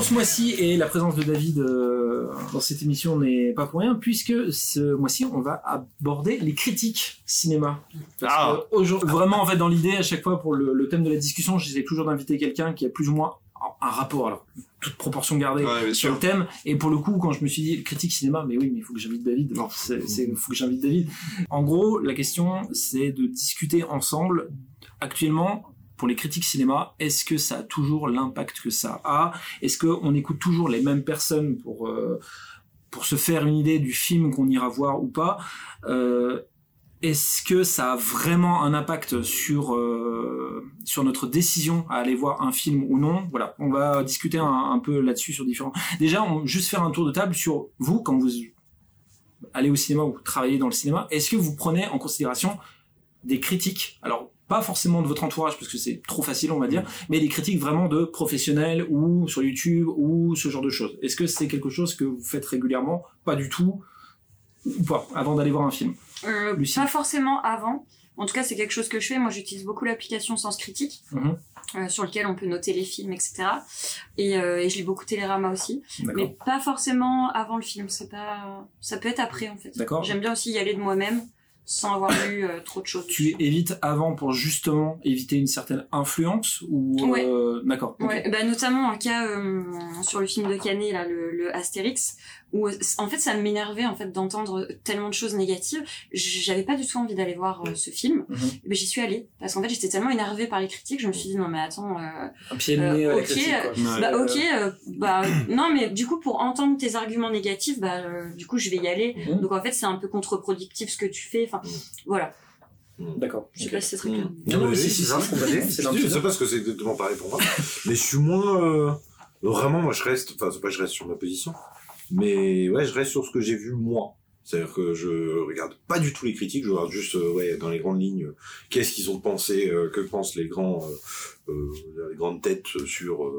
pour ce mois-ci et la présence de David euh, dans cette émission n'est pas pour rien puisque ce mois-ci on va aborder les critiques cinéma. Parce Ah. que vraiment en fait dans l'idée à chaque fois pour le, le thème de la discussion j'essaie toujours d'inviter quelqu'un qui a plus ou moins un rapport alors toute proportion gardée Ouais, sur le thème. Et pour le coup quand je me suis dit critique cinéma mais oui mais il faut que j'invite David. C'est- faut que j'invite David. En gros la question c'est de discuter ensemble actuellement pour les critiques cinéma, est-ce que ça a toujours l'impact que ça a? Est-ce qu'on écoute toujours les mêmes personnes pour, euh, pour se faire une idée du film qu'on ira voir ou pas? Euh, Est-ce que ça a vraiment un impact sur, euh, sur notre décision à aller voir un film ou non? Voilà, on va discuter un, peu là-dessus sur différents... Déjà, juste faire un tour de table sur vous, quand vous allez au cinéma ou travaillez dans le cinéma, est-ce que vous prenez en considération des critiques? Alors, pas forcément de votre entourage, parce que c'est trop facile, on va dire, mais des critiques vraiment de professionnels ou sur YouTube ou ce genre de choses. Est-ce que c'est quelque chose que vous faites régulièrement? Pas du tout Ou pas Avant d'aller voir un film Euh, Lucie. pas forcément avant. En tout cas, c'est quelque chose que je fais. Moi, j'utilise beaucoup l'application Sens Critique, Mhm. euh, sur lequel on peut noter les films, etc. Et, euh, et je lis beaucoup Télérama aussi, mais pas forcément avant le film. C'est pas, ça peut être après en fait. D'accord. J'aime bien aussi y aller de moi-même, sans avoir lu euh, trop de choses. Tu évites avant pour justement éviter une certaine influence ou Ouais. euh, d'accord. Ouais, bah notamment un cas euh, sur le film de Canet là, le, le Astérix, où en fait ça m'énervait en fait d'entendre tellement de choses négatives. J'avais pas du tout envie d'aller voir euh, ce film, Mhm. Et ben j'y suis allée parce qu'en fait j'étais tellement énervée par les critiques, je me suis dit non mais attends, euh, un pied de Euh, nez à la ok, critique, quoi. Bah ok, euh, bah non mais du coup pour entendre tes arguments négatifs, bah euh, du coup je vais y aller. Mhm. Donc en fait c'est un peu contre-productif ce que tu fais. Enfin voilà, D'accord. je sais pas si c'est très clair. Mmh. Non, non, mais oui, si, c'est ça, je sais pas ce que c'est exactement pareil pour moi, mais je suis moins euh, vraiment moi je reste enfin c'est pas que je reste sur ma position, mais ouais je reste sur ce que j'ai vu moi. C'est-à-dire que je regarde pas du tout les critiques, je regarde juste euh, ouais dans les grandes lignes euh, qu'est-ce qu'ils ont pensé, euh, que pensent les grands les grandes têtes sur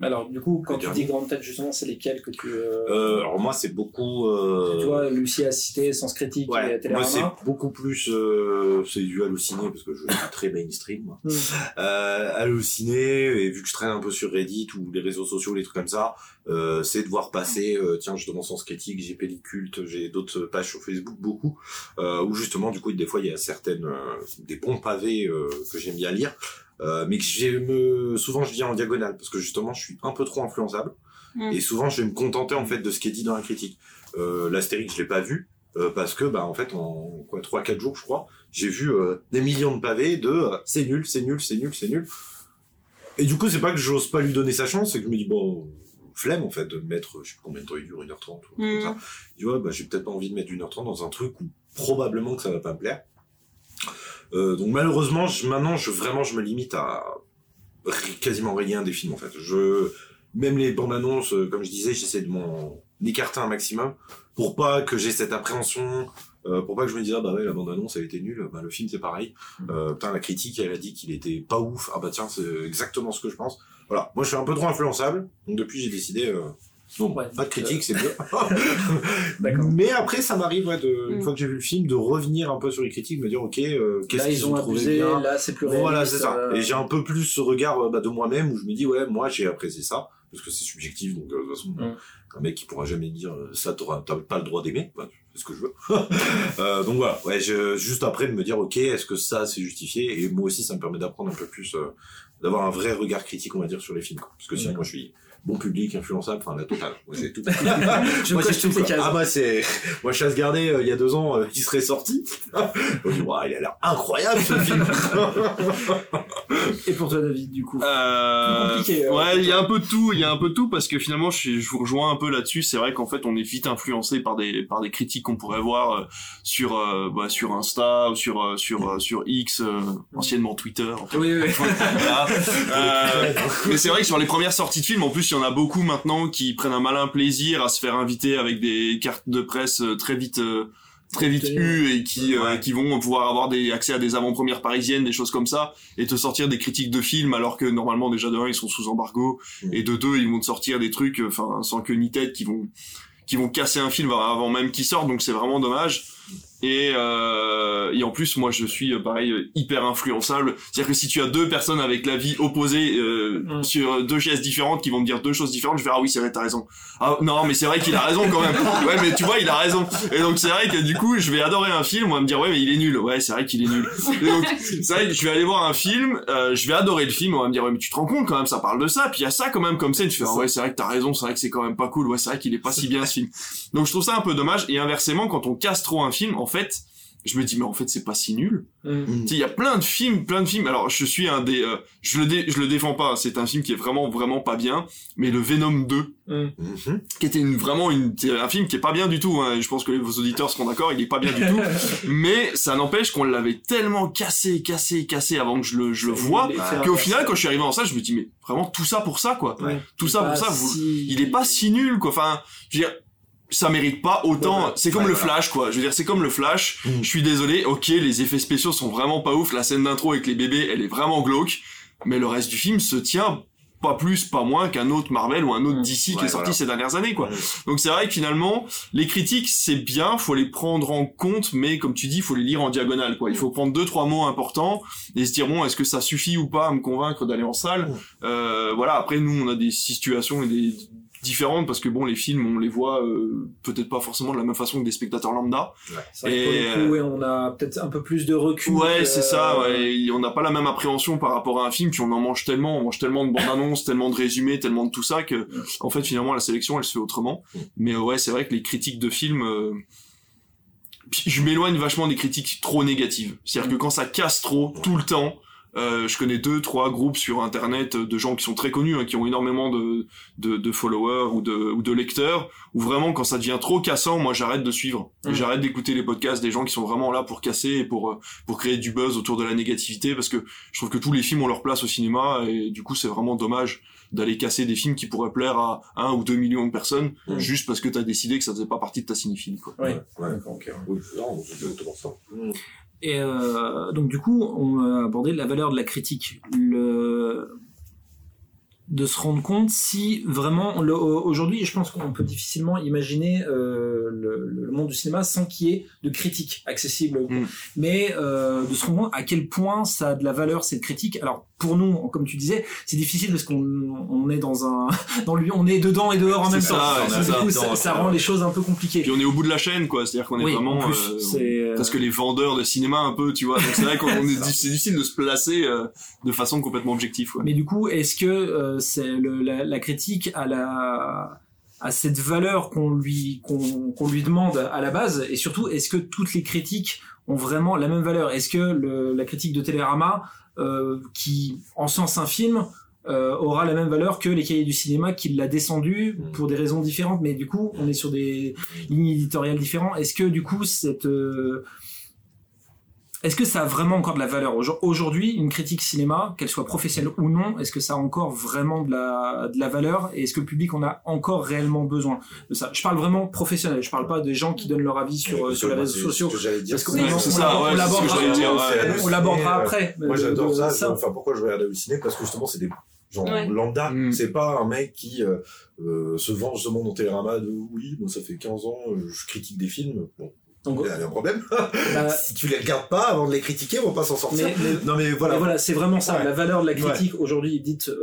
Alors du coup, quand tu dis grande tête, justement, c'est lesquelles que tu... euh, euh, alors moi c'est beaucoup euh, Tu vois, Lucie a cité Sens Critique et Ouais, moi Télérama. c'est beaucoup plus euh, c'est du halluciné parce que je suis très mainstream. moi. Hmm. Euh, halluciné et vu que je traîne un peu sur Reddit ou les réseaux sociaux, les trucs comme ça, euh, c'est de voir passer. euh, tiens, je demande Sens Critique, j'ai Pelliculte, j'ai d'autres pages sur Facebook beaucoup euh, où justement du coup des fois il y a certaines euh, des bons pavés euh, que j'aime bien lire. Euh, mais que j'aime souvent je lis en diagonale parce que justement je suis un peu trop influençable. Mm. et souvent je vais me contenter en fait de ce qui est dit dans la critique. Euh, L'Astérix je l'ai pas vu euh, parce que bah en fait en quoi trois quatre jours je crois j'ai vu euh, des millions de pavés de c'est nul c'est nul c'est nul c'est nul. Et du coup c'est pas que j'ose pas lui donner sa chance c'est que je me dis bon flemme en fait de mettre je sais combien de temps il dure 1h30 ou comme ça. Tu vois bah j'ai peut-être pas envie de mettre 1h30 dans un truc où probablement que ça va pas me plaire euh, donc malheureusement je, maintenant je vraiment je me limite à quasiment rien des films en fait. Je même les bandes annonces euh, comme je disais j'essaie de m'en écarter un maximum pour pas que j'ai cette appréhension euh, pour pas que je me dise ah bah ouais la bande annonce a été nulle. Bah le film c'est pareil. Euh, putain la critique elle a dit qu'il était pas ouf. Ah bah tiens c'est exactement ce que je pense. Voilà. Moi je suis un peu trop influençable. Donc depuis j'ai décidé euh, Ouais. pas de critique c'est mieux D'accord. mais après ça m'arrive ouais, de une Mm. fois que j'ai vu le film de revenir un peu sur les critiques me dire ok euh, qu'est-ce Là, qu'ils ils ont trouvé abusé, bien là, c'est plus réaliste. voilà, c'est ça. euh, Et j'ai un peu plus ce regard bah, de moi-même où je me dis, ouais, moi j'ai apprécié ça, parce que c'est subjectif, donc euh, de toute façon, Mm. un mec qui pourra jamais dire euh, ça, t'auras t'as pas le droit d'aimer, bah, c'est ce que je veux. euh, donc voilà, ouais, je, juste après de me dire, ok, est-ce que ça c'est justifié? Et moi aussi, ça me permet d'apprendre un peu plus, euh, d'avoir un vrai regard critique, on va dire, sur les films. quoi. Parce que sinon, D'accord. moi je suis bon public, influençable, enfin la totale. Moi, j'ai tout. Je Moi, coche toutes les cases. Ah bah c'est moi chasse gardée euh, il y a deux ans euh, qui serait sorti. Je me dis, Ouah, il a l'air incroyable ce film. Et pour toi, David, du coup Euh, compliqué, euh, ouais, il y a un peu de tout, il y a un peu de tout parce que finalement, je, je vous rejoins un peu là-dessus. C'est vrai qu'en fait, on est vite influencé par des par des critiques qu'on pourrait voir euh, sur euh, bah, sur Insta ou sur sur euh, sur X, euh, anciennement Twitter. Enfin, Oui, oui. voilà. Euh, mais c'est vrai que sur les premières sorties de films, en plus, il y en a beaucoup maintenant qui prennent un malin plaisir à se faire inviter avec des cartes de presse euh, très vite. euh, très vite eues et qui euh, qui vont pouvoir avoir des accès à des avant-premières parisiennes des choses comme ça et te sortir des critiques de films alors que normalement déjà de un ils sont sous embargo Mm. et de deux ils vont te sortir des trucs enfin sans queue ni tête qui vont qui vont casser un film avant même qu'il sorte donc c'est vraiment dommage et euh, et en plus, moi, je suis euh, pareil euh, hyper influençable. C'est-à-dire que si tu as deux personnes avec la vie opposée euh, Mm. sur deux chaises différentes qui vont me dire deux choses différentes, je vais ah oui, c'est vrai, t'as raison. Ah non, mais c'est vrai qu'il a raison quand même. Ouais, mais tu vois, il a raison. Et donc c'est vrai que du coup, je vais adorer un film, on va me dire ouais, mais il est nul. Ouais, c'est vrai qu'il est nul. Et donc c'est vrai que je vais aller voir un film, euh, je vais adorer le film, on va me dire ouais, mais tu te rends compte quand même, ça parle de ça. Puis il y a ça quand même comme scène. Tu fais ah ouais, c'est vrai que t'as raison, c'est vrai que c'est quand même pas cool. Ouais, c'est vrai qu'il est pas si bien ce film. Donc je trouve ça un peu dommage. Et inversement, quand on casse trop un film, en fait, je me dis mais en fait c'est pas si nul. Mm. Sais, il y a plein de films, plein de films. Alors, je suis un des, euh, je le dé- je le défends pas. C'est un film qui est vraiment, vraiment pas bien. Mais le Venom 2, Mm. Mhm. qui était une, vraiment une, c'est un film qui est pas bien du tout. Hein. Je pense que vos auditeurs seront d'accord. Il est pas bien du tout. mais ça n'empêche qu'on l'avait tellement cassé, cassé, cassé avant que je le, je le vois. Qu'au final, quand je suis arrivé en salle, je me dis mais vraiment tout ça pour ça quoi. Ouais. Tout ça pour ça. Vous, il est pas si nul quoi. Enfin, je veux dire, ça mérite pas autant. C'est comme Ouais, le voilà. Flash quoi. Je veux dire, c'est comme le Flash. Mm. Je suis désolé. Ok, les effets spéciaux sont vraiment pas ouf. La scène d'intro avec les bébés, elle est vraiment glauque. Mais le reste du film se tient pas plus, pas moins qu'un autre Marvel ou un autre Mm. DC qui est sorti voilà. ces dernières années quoi. Donc c'est vrai que finalement, les critiques c'est bien, faut les prendre en compte, mais comme tu dis, faut les lire en diagonale quoi. Il faut prendre deux trois mots importants et se dire bon, est-ce que ça suffit ou pas à me convaincre d'aller en salle? Euh, Voilà. Après nous, on a des situations et des différentes parce que bon, les films, on les voit euh, peut-être pas forcément de la même façon que des spectateurs lambda. Pour Et, le coup, ouais, on a peut-être un peu plus de recul. Ouais, que- c'est ça. Ouais. Et On n'a pas la même appréhension par rapport à un film, puis on en mange tellement, on mange tellement de bandes annonces, tellement de résumés, tellement de tout ça que, en fait, finalement, la sélection, elle se fait autrement. Mm. Mais euh, ouais, c'est vrai que les critiques de films, euh, je m'éloigne vachement des critiques trop négatives. C'est-à-dire que quand ça casse trop tout le temps. Euh, je connais deux, trois groupes sur internet de gens qui sont très connus, hein, qui ont énormément de, de, de followers ou de, ou de lecteurs, où vraiment quand ça devient trop cassant, moi j'arrête de suivre. Mm. J'arrête d'écouter les podcasts des gens qui sont vraiment là pour casser et pour euh, pour créer du buzz autour de la négativité parce que je trouve que tous les films ont leur place au cinéma et du coup c'est vraiment dommage d'aller casser des films qui pourraient plaire à un ou deux millions de personnes Mm. juste parce que t'as décidé que ça faisait pas partie de ta cinéphilie quoi. Ouais. Ouais. Ouais. Oui, non, ça. Mhm. Et euh, donc du coup, on a abordé la valeur de la critique, le de se rendre compte si vraiment aujourd'hui, je pense qu'on peut difficilement imaginer euh, le, le monde du cinéma sans qu'il y ait de critique accessible. Mm. Mais euh, de se rendre compte à quel point ça a de la valeur cette critique. Alors pour nous, comme tu disais, c'est difficile parce qu'on on est dans un dans lui, on est dedans et dehors en C'est même ça, temps. c'est coup, ça. ça, ça rend les choses un peu compliquées. Puis on est au bout de la chaîne quoi, c'est-à-dire qu'on est Oui, vraiment plus, euh, c'est parce que les vendeurs de cinéma un peu, tu vois. C'est vrai qu'on est c'est difficile de se placer de façon complètement objective quoi. Mais du coup, est-ce que c'est la, la critique à la à cette valeur qu'on lui qu'on lui demande à la base. Et surtout est-ce que toutes les critiques ont vraiment la même valeur? Est-ce que le, la critique de Télérama euh, qui encense un film euh, aura la même valeur que les cahiers du cinéma qui l'a descendu Mm. pour des raisons différentes? Mais du coup on est sur des lignes éditoriales différentes. Est-ce que du coup cette euh, est-ce que ça a vraiment encore de la valeur Aujourd- Aujourd'hui, une critique cinéma, qu'elle soit professionnelle ou non, est-ce que ça a encore vraiment de la, de la valeur Et est-ce que le public en a encore réellement besoin de ça? Je parle vraiment professionnel, je parle pas des gens qui donnent leur avis sur, euh, sur les réseaux c'est sociaux. ce que j'allais dire. Parce Ouais, on- l'abordera après. Moi j'adore ça, ça. Enfin pourquoi je regarde au ciné? Parce que justement c'est des gens Ouais. lambda. Mm. C'est pas un mec qui euh, euh, se venge justement dans Télérama de oui, moi ça fait 15 ans, euh, je critique des films. Bon, Donc, il y a un problème. bah, si tu les regardes pas avant de les critiquer, on va pas s'en sortir. mais, mais- non mais voilà. Mais voilà, c'est vraiment ça. Ouais. La valeur de la critique aujourd'hui dite euh,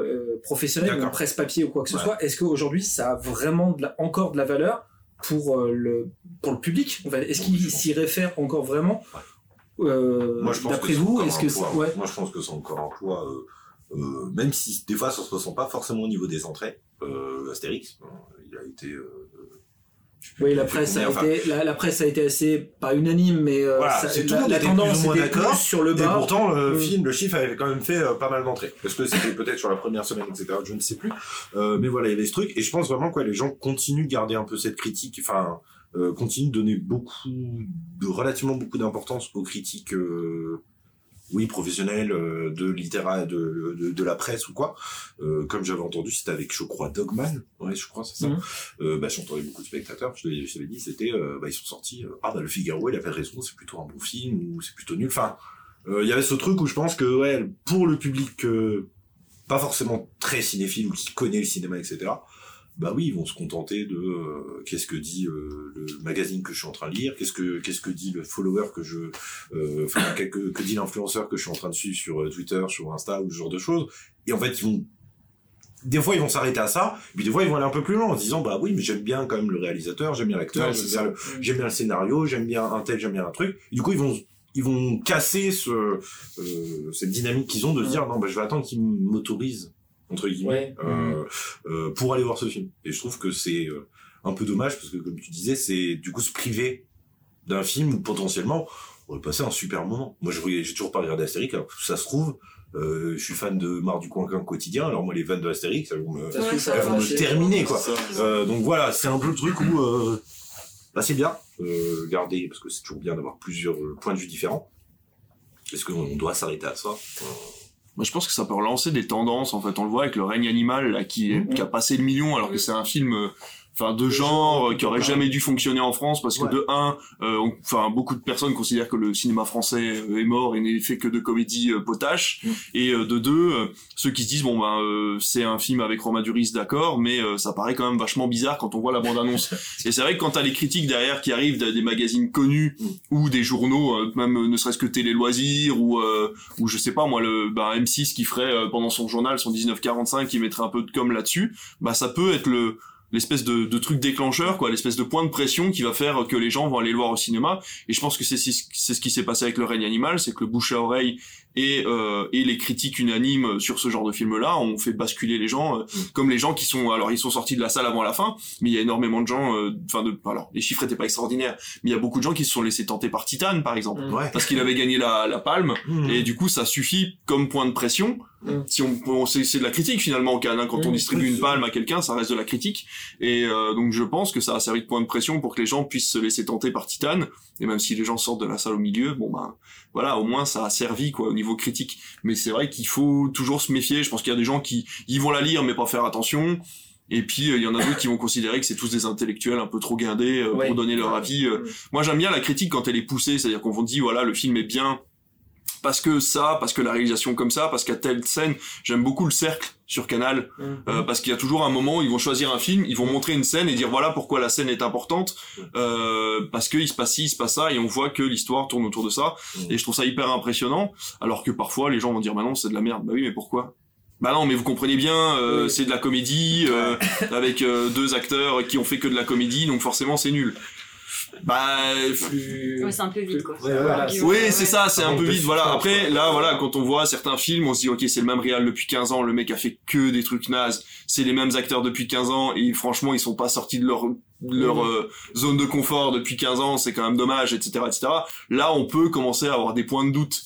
euh, professionnelle, en presse papier ou quoi que ce Ouais. soit, est-ce qu'aujourd'hui ça a vraiment de la- encore de la valeur pour euh, le pour le public Est-ce qu'il s'y réfère encore vraiment? Euh, Moi je pense D'après que c'est vous, encore est-ce un que c'est- poids. ouais, Moi je pense que c'est encore un poids. Même si des fois ça se ressent pas forcément au niveau des entrées. Astérix, il a été. Oui, la presse a enfin, été la, la presse a été assez pas unanime, mais euh, Voilà, ça- tout la, monde la tendance était d'accord. sur le Et bas. pourtant, le Mm. film, le chiffre avait quand même fait euh, pas mal d'entrées. Parce que c'était peut-être sur la première semaine, etc. Je ne sais plus. Euh, mais voilà, il y avait ce truc. Et je pense vraiment que les gens continuent de garder un peu cette critique. Enfin, euh, continuent de donner beaucoup, de relativement beaucoup d'importance aux critiques, euh, oui, professionnelles, euh, de littéra, de, de, de la presse ou quoi. Euh, comme j'avais entendu, c'était avec, je crois, Dogman. Ouais, je crois, c'est ça. Euh, bah, j'entendais beaucoup de spectateurs. Je l'avais dit, c'était, bah, ils sont sortis. ah, bah, le Figaro, il avait raison. C'est plutôt un bon film ou c'est plutôt nul. Enfin, euh, il y avait ce truc où je pense que ouais, pour le public euh, pas forcément très cinéphile ou qui connaît le cinéma, etc., bah oui, ils vont se contenter de euh, qu'est-ce que dit euh, le magazine que je suis en train de lire, qu'est-ce que qu'est-ce que dit le follower que je, euh, enfin que, que, dit l'influenceur que je suis en train de suivre sur euh, Twitter, sur Insta ou ce genre de choses. Et en fait, ils vont des fois ils vont s'arrêter à ça, puis des fois ils vont aller un peu plus loin en se disant bah oui mais j'aime bien quand même le réalisateur, j'aime bien l'acteur, Ouais, j'aime c'est bien, ça. le- j'aime bien le scénario, j'aime bien un tel, j'aime bien un truc. Et du coup ils vont ils vont casser ce euh, cette dynamique qu'ils ont de se dire non bah je vais attendre qu'ils m'autorisent entre guillemets Ouais. euh, euh, pour aller voir ce film. Et je trouve que c'est euh, un peu dommage parce que comme tu disais c'est du coup se priver d'un film où potentiellement on aurait passé un super moment. Moi je j'ai toujours pas regardé Astérix alors que ça se trouve euh, je suis fan de Mar du Coin quotidien alors moi les vannes de Astérix elles vont me, Ça ça va elles vont me terminer quoi. Euh, donc voilà, c'est un peu le truc où euh, bah, c'est bien euh, garder parce que c'est toujours bien d'avoir plusieurs euh, points de vue différents. Est-ce qu'on doit s'arrêter à ça Moi, je pense que ça peut relancer des tendances. En fait, on le voit avec le règne animal là, qui, est- Mhm. qui a passé le million, alors que c'est un film, euh, enfin, de genre euh, qui aurait jamais dû fonctionner en France parce que Ouais. de un, euh, enfin, beaucoup de personnes considèrent que le cinéma français euh, est mort et n'est fait que de comédies euh, potaches. Mhm. Et euh, de deux, ceux qui se disent bon ben euh, c'est un film avec Romain Duris, d'accord, mais ça paraît quand même vachement bizarre quand on voit la bande annonce. et c'est vrai que quand t'as les critiques derrière qui arrivent de- des magazines connus Mhm. ou des journaux, même ne serait-ce que Télé Loisirs ou euh, ou je sais pas moi le bah, M6 qui ferait pendant son journal son 1945 qui mettrait un peu de com là-dessus, bah ça peut être le l'espèce de, de truc déclencheur quoi, l'espèce de point de pression qui va faire que les gens vont aller le voir au cinéma et je pense que c'est c'est ce qui s'est passé avec le règne animal, c'est que le bouche à oreille et euh, et les critiques unanimes sur ce genre de film là ont fait basculer les gens euh, comme les gens qui sont alors ils sont sortis de la salle avant la fin mais il y a énormément de gens euh, enfin de alors les chiffres étaient pas extraordinaires mais il y a beaucoup de gens qui se sont laissés tenter par Titan par exemple Mm. Parce qu'il avait gagné la, la palme Mmh. et du coup ça suffit comme point de pression Mm. si on, on c'est, c'est de la critique finalement au Cannes hein. quand on Mm. distribue une palme à quelqu'un ça reste de la critique. Et euh, donc je pense que ça a servi de point de pression pour que les gens puissent se laisser tenter par Titan et même si les gens sortent de la salle au milieu bon ben voilà au moins ça a servi quoi au niveau critique. Mais c'est vrai qu'il faut toujours se méfier. Je pense qu'il y a des gens qui ils vont la lire mais pas faire attention. Et puis euh, il y en a d'autres qui vont considérer que c'est tous des intellectuels un peu trop guindés euh, Ouais. pour donner leur avis euh, moi j'aime bien la critique quand elle est poussée, c'est-à-dire qu'on vous dit voilà le film est bien parce que ça, parce que la réalisation comme ça, parce qu'à telle scène, j'aime beaucoup le cercle sur Canal, Mm. euh, parce qu'il y a toujours un moment où ils vont choisir un film, ils vont montrer une scène et dire voilà pourquoi la scène est importante, euh, parce qu'il se passe ci, il se passe ça, et on voit que l'histoire tourne autour de ça, Mm. et je trouve ça hyper impressionnant, alors que parfois les gens vont dire bah non c'est de la merde, bah oui mais pourquoi? Bah non, mais vous comprenez bien, euh, Oui. c'est de la comédie euh, avec euh, deux acteurs qui ont fait que de la comédie, donc forcément c'est nul. Bah, Plus... Ouais, c'est un peu vide, quoi. Ouais, voilà, Ouais, oui, c'est ça, c'est un peu de vite. Voilà. Après, là, voilà, quand on voit certains films, on se dit, ok, c'est le même réal depuis 15 ans, le mec a fait que des trucs nazes, c'est les mêmes acteurs depuis 15 ans, et franchement, ils sont pas sortis de leur de leur Mhm. euh, zone de confort depuis 15 ans, c'est quand même dommage, etc., etc. Là, on peut commencer à avoir des points de doute.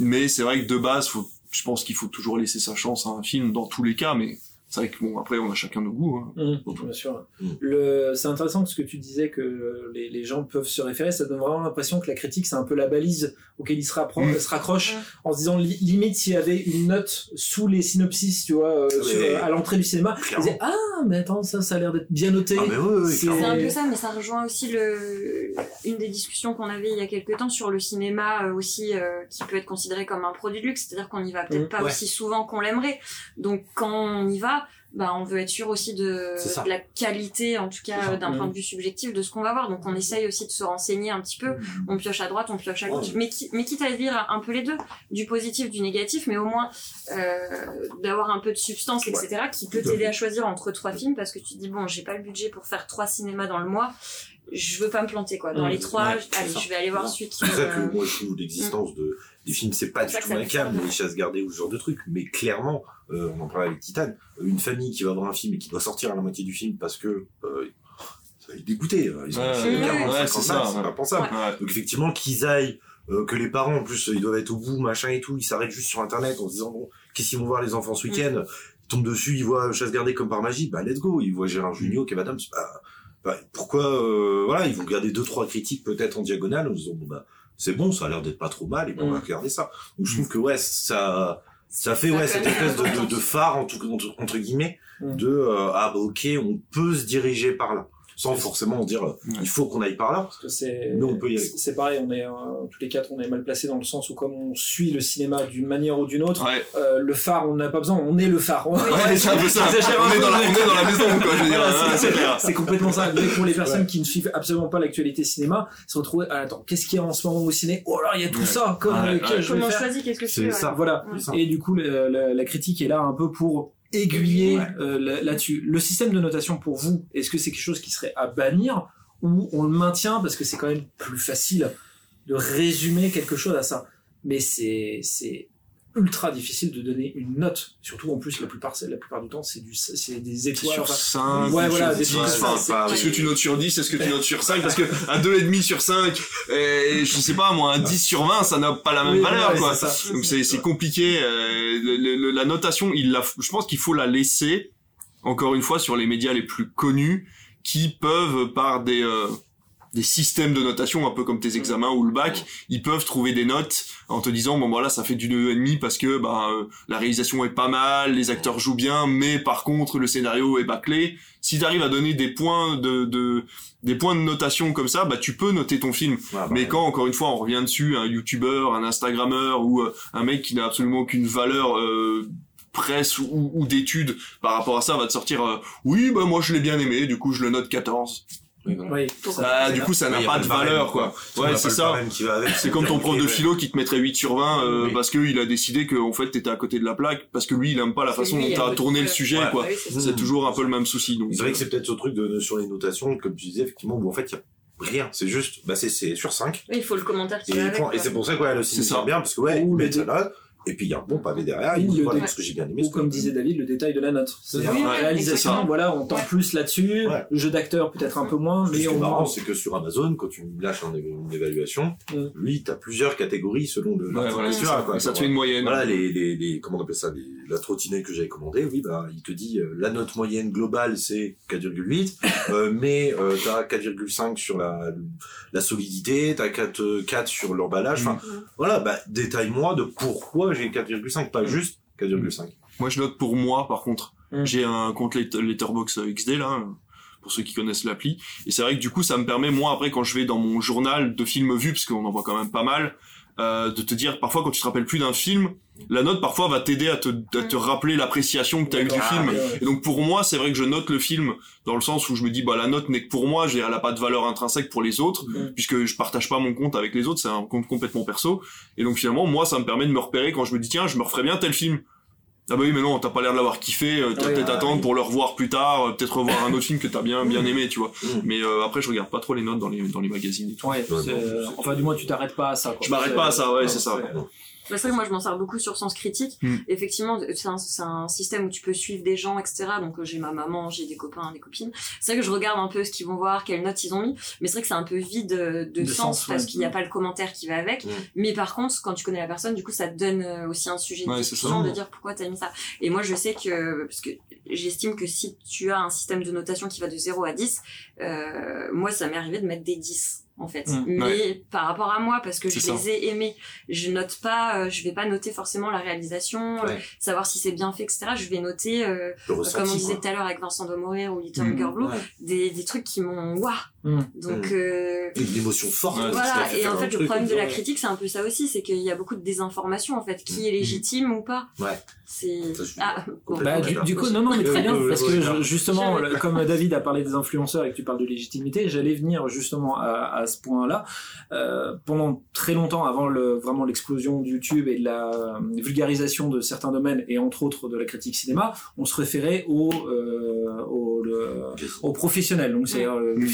Mais c'est vrai que de base, faut, je pense qu'il faut toujours laisser sa chance à un film dans tous les cas, mais c'est vrai que bon, après, on a chacun nos goûts. Hein. Mmh, bien sûr. Mmh. Le... C'est intéressant ce que tu disais que les, les gens peuvent se référer. Ça donne vraiment l'impression que la critique, c'est un peu la balise auquel ils se, Mmh. se raccrochent Mmh. en se disant li- limite s'il y avait une note sous les synopsis, tu vois, euh, sur- euh, à l'entrée du cinéma, ils disaient Ah, mais attends, ça, ça a l'air d'être bien noté. Ah mais oui, oui, C'est- un peu ça, mais ça rejoint aussi le, une des discussions qu'on avait il y a quelques temps sur le cinéma euh, aussi, euh, qui peut être considéré comme un produit de luxe, c'est-à-dire qu'on n'y va peut-être pas Ouais. aussi souvent qu'on l'aimerait. Donc quand on y va, bah, on veut être sûr aussi de, de la qualité, en tout cas d'un point de vue subjectif, de ce qu'on va voir. Donc on essaye aussi de se renseigner un petit peu. On pioche à droite, on pioche à gauche, Ouais. mais, qui, mais quitte à dire un peu les deux, du positif, du négatif, mais au moins euh, d'avoir un peu de substance, etc., qui peut t'aider à choisir entre trois films parce que tu te dis bon, j'ai pas le budget pour faire trois cinémas dans le mois, je veux pas me planter quoi. Dans Mmh. les trois, Ouais, allez, je vais aller voir Ouais. celui qui. C'est ça euh, que moi je trouve l'existence de des films c'est pas du tout un câble, les chasses gardées ou ce genre de trucs, mais clairement, euh, on en parlait avec Titan, une famille qui va voir un film et qui doit sortir à la moitié du film parce que euh, ça va les dégoûter, euh, ils ont Ouais, fait ouais, 40, ouais, 50 c'est ouais. pas pensable. Ouais. Donc effectivement qu'ils aillent, euh, que les parents en plus ils doivent être au bout, machin et tout, ils s'arrêtent juste sur internet en se disant bon, qu'est-ce qu'ils vont voir les enfants ce week-end? Ils tombent dessus, ils voient chasse gardée comme par magie, bah let's go, ils voient Gérard Jugnot, Kev Adams, bah, bah, pourquoi euh, voilà, ils vont garder deux trois critiques peut-être en diagonale en se disant bon bah c'est bon, ça a l'air d'être pas trop mal et on va Mm. regarder ça. Donc je trouve que ouais ça ça fait ouais cette espèce de, de, l'importance. de phare entre, entre, entre guillemets Mm. de euh, ah bah ok on peut se diriger par là. Sans forcément dire euh, il faut qu'on aille par là. Parce que c'est, Nous, on peut y aller. c'est pareil, on est, euh, tous les quatre, on est mal placés dans le sens où comme on suit le cinéma d'une manière ou d'une autre, Ouais, euh, le phare, on n'a pas besoin, on est le phare. ouais c'est un peu ça. J'exagère un On est, dans la, mais- on est dans la maison, quoi, je veux dire. Voilà, c'est- c'est clair. C'est complètement ça. Mais pour les personnes qui ne suivent absolument pas l'actualité cinéma, se retrouver, ah, attends, qu'est-ce qu'il y a en ce moment au ciné? Oh là, il y a tout Ouais. ça. Comme, Ouais, euh, ouais. que je Comment faire? choisir qu'est-ce que C'est ça. Voilà. Ouais. Et du coup, la critique est là un peu pour aiguiller Ouais. euh, là- là-dessus. Le système de notation pour vous, est-ce que c'est quelque chose qui serait à bannir ou on le maintient parce que c'est quand même plus facile de résumer quelque chose à ça? Mais c'est c'est ultra difficile de donner une note. Surtout en plus la plupart c'est- la plupart du temps c'est du c'est des étoiles. Sur enfin, 5, Ouais, sur voilà, des 10, trucs enfin, comme ça, c'est- Est-ce que tu notes sur 10, est-ce que tu notes sur 5 Parce que un 2,5 sur 5, et je sais pas moi, un 10 sur 20, ça n'a pas la même Oui, valeur ouais, quoi. Donc c'est c'est compliqué. euh, le- le- le- la notation, il la, je pense qu'il faut la laisser. Encore une fois, sur les médias les plus connus, qui peuvent par des euh, des systèmes de notation, un peu comme tes examens ou le bac, ils peuvent trouver des notes en te disant bon voilà ça fait du 2,5 parce que bah euh, la réalisation est pas mal, les acteurs jouent bien, mais par contre le scénario est bâclé. Si tu arrives à donner des points de, de des points de notation comme ça, bah tu peux noter ton film. Bah, Mais quand, encore une fois, on revient dessus, un youtubeur, un instagrammeur ou euh, un mec qui n'a absolument aucune valeur euh, presse ou, ou d'études par rapport à ça va te sortir euh, oui bah moi je l'ai bien aimé du coup je le note 14 oui, voilà. Oui, Pourquoi ça- bah du coup ça n'a pas de valeur quoi. Ouais c'est ça. c'est comme ton prof de philo qui te mettrait 8 sur 20 euh, Oui. parce que il a décidé que en fait t'étais à côté de la plaque parce que lui il aime pas la façon dont t'as tourné le- sujet. Ouais. quoi. oui, c'est toujours un peu le même souci donc C'est vrai que c'est peut-être ce truc de, de- sur les notations, comme tu disais, effectivement, où en fait, il y a rien. C'est juste, bah, c'est, c'est sur 5. Oui, il faut le commentaire qui Et, c'est pour ça que, ouais, le C'est bien, parce que, ouais, Ou il et puis il y a un bon pavé derrière, il dit, voilà, dé- ce que j'ai bien aimé. Ou comme disait David, le détail de la note. C'est-à-dire Oui, la réalisation, exactement. voilà, on tend plus là-dessus. Ouais. Le jeu d'acteur peut-être un peu moins, Ce mais qui est on marrant, c'est que sur Amazon, quand tu lâches un- une évaluation, Mm. lui, t'as plusieurs catégories selon le, Ouais, voilà, c'est tu ça. as, quoi. Et ça te fait une moyenne Voilà, les, les, les, comment on appelle ça, les, la trottinette que j'avais commandée, oui, bah, il te dit, euh, la note moyenne globale, c'est 4,8, euh, mais, euh, t'as 4,5 sur la, la solidité, t'as 4, euh, 4 sur l'emballage, enfin, Mm. voilà, bah, détaille-moi de pourquoi j'ai 4,5, pas juste 4,5. Moi, je note pour moi, par contre. Mm. J'ai un compte Let- Letterboxd XD, là, pour ceux qui connaissent l'appli. Et c'est vrai que du coup, ça me permet, moi, après, quand je vais dans mon journal de films vus, parce qu'on en voit quand même pas mal, euh, de te dire, parfois, quand tu te rappelles plus d'un film, la note, parfois, va t'aider à te, à te rappeler l'appréciation que t'as eu du Ah, film. ouais, ouais. Et donc, pour moi, c'est vrai que je note le film dans le sens où je me dis, bah, la note n'est que pour moi, j'ai- elle a pas de valeur intrinsèque pour les autres, Mm. puisque je partage pas mon compte avec les autres, c'est un compte complètement perso. Et donc, finalement, moi, ça me permet de me repérer quand je me dis, tiens, je me referais bien tel film. Ah bah oui mais non t'as pas l'air de l'avoir kiffé euh, t'as Oui, peut-être ah, attendre oui. pour le revoir plus tard euh, peut-être revoir un autre film que t'as bien bien aimé tu vois Mm. mais euh, après je regarde pas trop les notes dans les dans les magazines et tout Ouais, Ouais, c'est- bon, c'est- enfin, du moins, tu t'arrêtes pas à ça. Quoi. Je m'arrête pas à ça, ouais, c'est ça. C'est vrai que moi je m'en sers beaucoup sur Sens Critique. Mm. Effectivement, c'est un, système où tu peux suivre des gens, etc. Donc euh, j'ai ma maman, j'ai des copains, des copines. C'est vrai que je regarde un peu ce qu'ils vont voir, quelles notes ils ont mis. Mais c'est vrai que c'est un peu vide euh, de, De sens, sens, parce ouais. qu'il n'y a pas le commentaire qui va avec. Mm. Mais par contre, quand tu connais la personne, du coup, ça te donne euh, aussi un sujet de Ouais, c'est discussion de dire pourquoi t'as mis ça. Et moi, je sais que, parce que j'estime que si tu as un système de notation qui va de 0 à 10, euh, moi, ça m'est arrivé de mettre des 10 en fait. Mm. Mais par rapport à moi, parce que je les ai aimés, je note pas, euh, je vais pas noter forcément la réalisation, euh, savoir si c'est bien fait, etc. Je vais noter, euh, comme on disait tout à l'heure avec Vincent de Mourir ou Little Mm. Girl Blue, Ouais. des, des trucs qui m'ont waouh. Mm. Donc Mm. euh, Une émotion forte. Ouais, voilà, et en fait, le problème de la critique, c'est un peu ça aussi, c'est qu'il y a beaucoup de désinformation, en fait, qui est légitime ou pas. Ouais. C'est... Ah, bon. Bah, du, du coup, non, non, mais très bien, Euh, parce que justement, le- comme David a parlé des influenceurs et que tu parles de légitimité, j'allais venir justement à, à ce point-là. Euh, pendant très longtemps, avant le, vraiment l'explosion de YouTube et de la euh, vulgarisation de certains domaines, et entre autres de la critique cinéma, on se référait au, euh, au, le- aux professionnels. Donc, c'est euh, le Mm.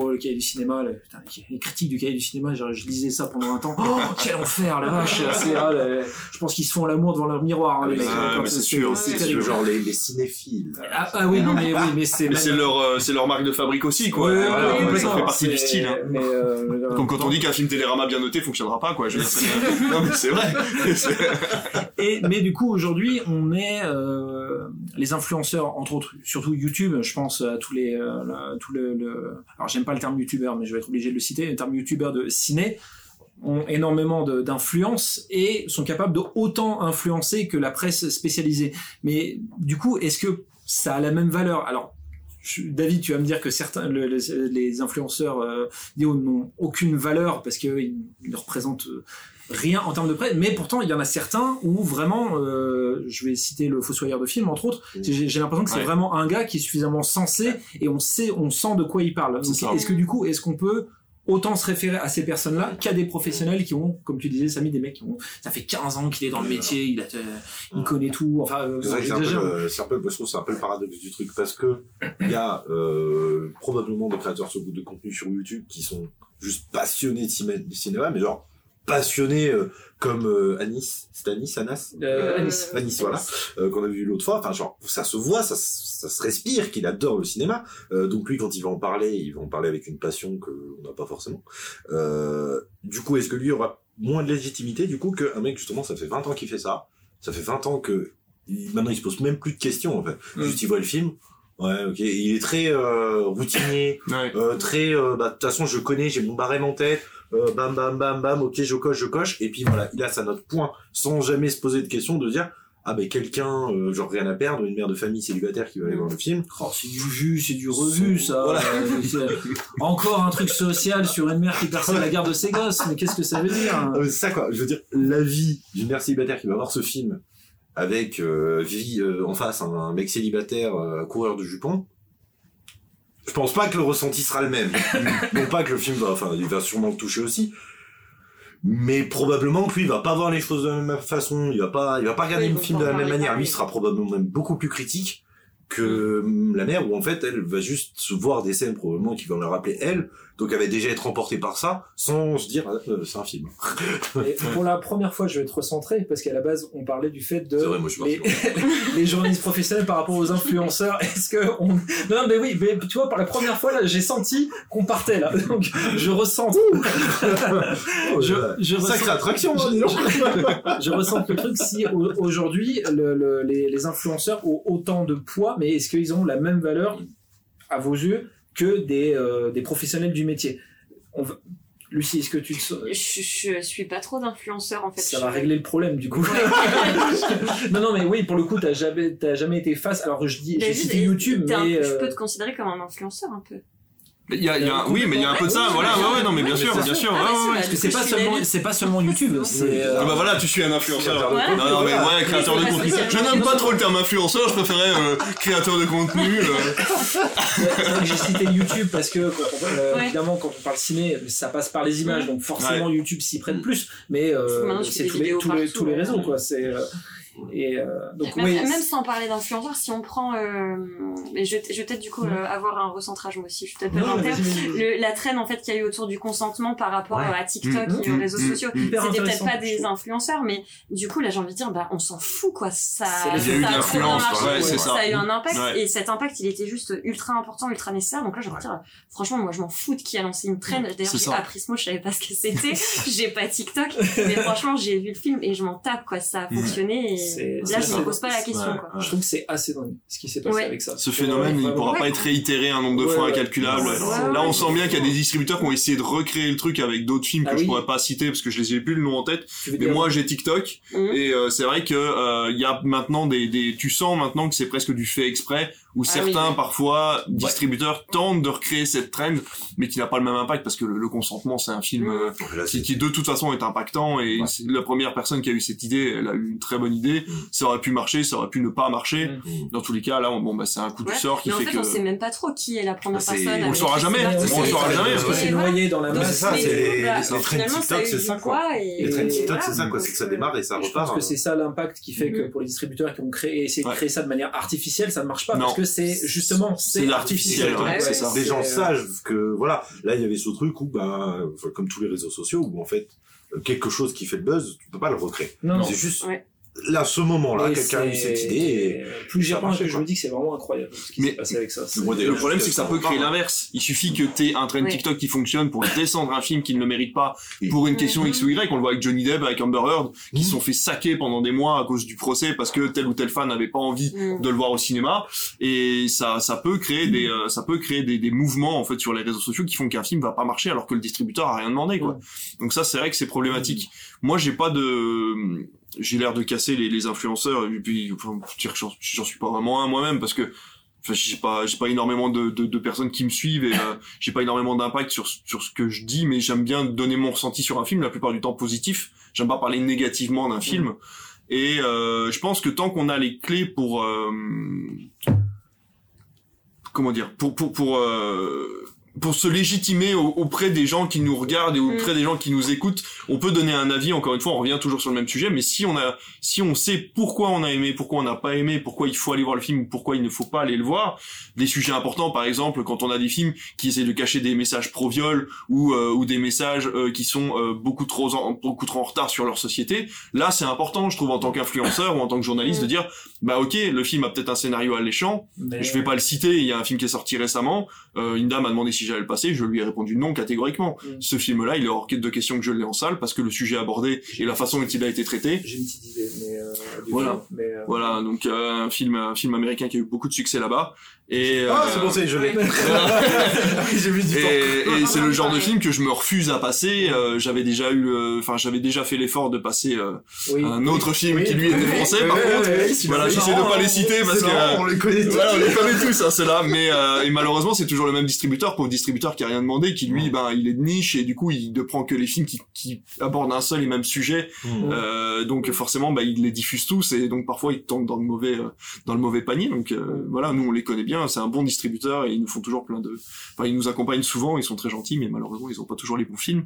Figaro, le cahier du cinéma, le- putain, les critiques du cahier du cinéma, je, je lisais ça pendant un temps. Oh, quel enfer, la vache! Ah, le- je pense qu'ils se font l'amour devant leur miroir, hein, les Ouais, mecs. c'est sûr, c'est terrible. genre les, les cinéphiles. Ah, ah oui, non, mais oui, mais c'est. mais c'est leur euh, c'est leur marque de fabrique aussi quoi Ouais, ouais, Voilà, ouais, ça fait partie du style hein. Mais, euh, comme quand on dit qu'un film Télérama bien noté fonctionnera pas quoi je non mais c'est vrai Et, mais du coup, aujourd'hui, on est euh, les influenceurs, entre autres, surtout YouTube. Je pense à tous les, euh, tout le, le- alors j'aime pas le terme youtubeur, mais je vais être obligé de le citer. Le terme youtubeur de ciné ont énormément d'influence et sont capables de autant influencer que la presse spécialisée. Mais du coup, est-ce que ça a la même valeur? Alors, je- David, tu vas me dire que certains, le- le- les influenceurs euh, n'ont aucune valeur parce qu'ils ne représentent euh, rien en termes de prêt, mais pourtant il y en a certains où vraiment, euh, je vais citer le Fossoyeur de film entre autres, Mm. j'ai l'impression que c'est Ouais. vraiment un gars qui est suffisamment sensé et on sait, on sent de quoi il parle. Est-ce que du coup, est-ce qu'on peut autant se référer à ces personnes-là qu'à des professionnels qui ont, comme tu disais, Samy, des mecs qui ont, ça fait 15 ans qu'il est dans le métier, il, a, euh, il connaît tout, enfin, euh, C'est vrai que c'est un un peu, c'est un peu le paradoxe du truc parce que il y a euh, probablement des créateurs de contenu sur YouTube qui sont juste passionnés de cinéma, mais genre passionnés euh, comme euh, Anis, c'est Anis, Anas, Euh, Anis. Anis, voilà, euh, qu'on a vu l'autre fois. Enfin, genre, ça se voit, ça, se- ça se respire qu'il adore le cinéma. Euh, donc lui, quand il va en parler, il va en parler avec une passion que on n'a pas forcément. Euh, du coup, est-ce que lui aura moins de légitimité du coup qu'un mec justement, ça fait 20 ans qu'il fait ça, ça fait 20 ans que maintenant il se pose même plus de questions en fait. Mm. Juste il voit le film. Ouais, ok. Il est très euh, routinier, Ouais. euh, très. euh, bah, de toute façon, je connais, j'ai mon barème en tête. Euh, bam, bam, bam, bam. Ok, je coche, je coche. Et puis voilà, il a sa note point, sans jamais se poser de questions, de dire ah ben quelqu'un, euh, genre rien à perdre, une mère de famille célibataire qui va aller voir le film. Oh, c'est du jus, c'est du revu, ça. Voilà. Euh, encore un truc social sur une mère qui perd la garde de ses gosses. Mais qu'est-ce que ça veut dire? C'est ça quoi. Je veux dire, la vie d'une mère célibataire qui va voir ce film avec euh, vie euh, en face un, un mec célibataire euh, coureur de jupons. Je pense pas que le ressenti sera le même. non pas que le film va, enfin, il va sûrement le toucher aussi. Mais probablement que lui, il va pas voir les choses de la même façon. Il va pas, il va pas regarder Oui, le film de la même manière. Lui, il sera probablement même beaucoup plus critique que hum, la mère, où en fait, elle va juste se voir des scènes probablement qui vont la rappeler elle. Donc, elle va déjà être emportée par ça, sans se dire, ah, euh, c'est un film. Et pour la première fois, je vais être recentré parce qu'à la base, on parlait du fait de C'est vrai, moi, je suis les, parti. les journalistes professionnels par rapport aux influenceurs. Est-ce que on... non, non, mais oui, mais tu vois, par la première fois là, j'ai senti qu'on partait là. Donc, je ressens. je, je Sacrée ressens- attraction, je, dis donc. je ressens le truc si au- aujourd'hui le- le- les, les influenceurs ont autant de poids, mais est-ce qu'ils ont la même valeur à vos yeux que des, euh, des professionnels du métier On va- Lucie, est-ce que tu te... Je, je suis pas trop d'influenceurs en fait. Ça Je- va régler le problème du coup. non, non, mais oui, pour le coup, t'as jamais, jamais été face. Alors je dis, j'ai cité YouTube, un mais Je euh, peux te considérer comme un influenceur un peu. Il y a, il y a, oui, mais il y a un peu de ça, Ouais, voilà, ouais, ouais, ouais, non, mais bien ouais, sûr, bien sûr. Ah, ouais, ouais, ouais. parce que c'est pas seulement, c'est pas seulement YouTube. C'est euh, Ah bah voilà, tu suis un influenceur. Contenu, Non, non, mais ouais, créateur de contenu. Je n'aime pas trop le terme influenceur, je préférais euh, créateur de contenu. euh. c'est vrai que j'ai cité YouTube parce que quand on- euh, Ouais. évidemment quand on parle ciné, ça passe par les images, donc forcément YouTube s'y prête plus. Mais euh, c'est tous les, tous les, tous les ouais. réseaux quoi. C'est euh, et euh, donc Même, oui. même sans parler d'influenceurs, si on prend, euh, mais je, je vais peut-être du coup euh, avoir un recentrage moi aussi. Je suis peut-être pas. Le, la traîne en fait qu'il y a eu autour du consentement par rapport Ouais. euh, à TikTok Mmh. et aux réseaux Mmh. sociaux, c'était peut-être pas des influenceurs, mais du coup là j'ai envie de dire bah on s'en fout quoi. Ça, a ça bien l'influence, marché, ouais, c'est ça. a eu un impact Ouais. et cet impact il était juste ultra important, ultra nécessaire. Donc là j'ai envie de dire franchement moi je m'en fous de qui a lancé une traîne. D'ailleurs j'ai ça. appris ce mot, je savais pas ce que c'était. j'ai pas TikTok, mais franchement j'ai vu le film et je m'en tape quoi. Ça a fonctionné là je me pose pas la question Ouais. quoi. Je trouve que c'est assez dingue ce qui s'est passé Ouais. avec ça. Ce phénomène, il pourra pas être réitéré un nombre de fois incalculable. Là, on sent bien qu'il y a des distributeurs qui ont essayé de recréer le truc avec d'autres films que Ah je oui. pourrais pas citer parce que je les ai plus le nom en tête. Mais moi, j'ai TikTok Mmh. et euh, c'est vrai que euh, il y a maintenant des, des, tu sens maintenant que c'est presque du fait exprès où Ah certains oui. parfois distributeurs tentent de recréer cette trend, mais qui n'a pas le même impact parce que le, le consentement, c'est un film. Mmh. euh, qui, de toute façon est impactant et la première personne qui a eu cette idée, elle a eu une très bonne idée. Ça aurait pu marcher, ça aurait pu ne pas marcher. Mm. Dans tous les cas, là, on- bon bah c'est un coup du Ouais. sort qui Mais en fait, fait, que on sait même pas trop qui est la première Bah, personne. on le avec saura jamais. On parti. le saura jamais, parce que c'est noyé dans la Donc, c'est masse. ça, c'est du les- bah, trends finalement, TikTok, c'est du ça, quoi. Les trends TikTok, c'est ça, quoi. C'est que ça démarre et ça Je repart. pense que c'est ça l'impact qui fait que Mm. pour les distributeurs qui ont créé, essayé de créer ça de manière artificielle, ça ne marche pas parce que c'est justement C'est artificiel, c'est ça. Des gens euh, sages que voilà là il y avait ce truc où bah comme tous les réseaux sociaux où en fait quelque chose qui fait le buzz tu peux pas le recréer Non, non. c'est juste Ouais. Là ce moment là Et quelqu'un a eu cette idée et Plus j'y repense, je me dis que c'est vraiment incroyable ce qui Mais- s'est passé avec ça. C'est- Moi, Le problème, c'est que ça peut créer l'inverse. Il suffit que t'aies un trend Ouais. TikTok qui fonctionne pour descendre un film qui ne le mérite pas pour une question Mhm. X ou Y. On le voit avec Johnny Depp, avec Amber Heard, qui Mhm. se sont fait saquer pendant des mois à cause du procès parce que tel ou tel fan n'avait pas envie Mm. de le voir au cinéma. Et ça, ça peut créer des, euh, ça peut créer des, des mouvements, en fait, sur les réseaux sociaux qui font qu'un film va pas marcher alors que le distributeur a rien demandé, quoi. Donc ça, c'est vrai que c'est problématique. Moi, j'ai pas de, j'ai l'air de casser les, les influenceurs et puis, enfin, j'en suis pas vraiment un moi-même parce que enfin j'ai pas j'ai pas énormément de, de, de personnes qui me suivent et euh, j'ai pas énormément d'impact sur sur ce que je dis mais j'aime bien donner mon ressenti sur un film la plupart du temps positif. J'aime pas parler négativement d'un film. Et euh, je pense que tant qu'on a les clés pour euh, comment dire pour pour pour euh, pour se légitimer au- auprès des gens qui nous regardent et auprès des gens qui nous écoutent, on peut donner un avis. Encore une fois, on revient toujours sur le même sujet. Mais si on a, si on sait pourquoi on a aimé, pourquoi on n'a pas aimé, pourquoi il faut aller voir le film ou pourquoi il ne faut pas aller le voir, des sujets importants, par exemple, quand on a des films qui essaient de cacher des messages pro-viol ou euh, ou des messages euh, qui sont euh, beaucoup trop en, beaucoup trop en retard sur leur société, là c'est important, je trouve, en tant qu'influenceur ou en tant que journaliste, de dire, bah ok, le film a peut-être un scénario alléchant, Mais- je vais pas le citer, il y a un film qui est sorti récemment, euh, une dame a demandé si j'allais le passer, je lui ai répondu non catégoriquement. Mm. Ce film-là, il est hors de question que je l'ai en salle parce que le sujet abordé et la façon dont il a été traité. J'ai une petite idée, mais euh, Voilà. film, mais, euh, Voilà, donc euh, un film, un film américain qui a eu beaucoup de succès là-bas. Et Ah, euh, c'est bon, ça y est, je l'ai. Et, et c'est le genre de film que je me refuse à passer. Euh, j'avais déjà eu, euh, enfin j'avais déjà fait l'effort de passer euh, oui. un autre film Oui, qui lui était français. par oui, contre, c'est voilà, j'essaie de pas les citer parce C'est que on les connaît tous. Voilà, on les connaît tous, hein, ceux-là. Mais euh, et malheureusement, c'est toujours le même distributeur, pauvre distributeur qui a rien demandé, qui lui, ben, il est de niche et du coup, il ne prend que les films qui, qui abordent un seul et même sujet. Mm. Euh, donc forcément, bah, il les diffuse tous et donc parfois ils tombent dans le mauvais, euh, dans le mauvais panier. Donc euh, voilà, nous on les connaît bien. C'est un bon distributeur et ils nous font toujours plein de. Enfin, ils nous accompagnent souvent. Ils sont très gentils, mais malheureusement, ils ont pas toujours les bons films.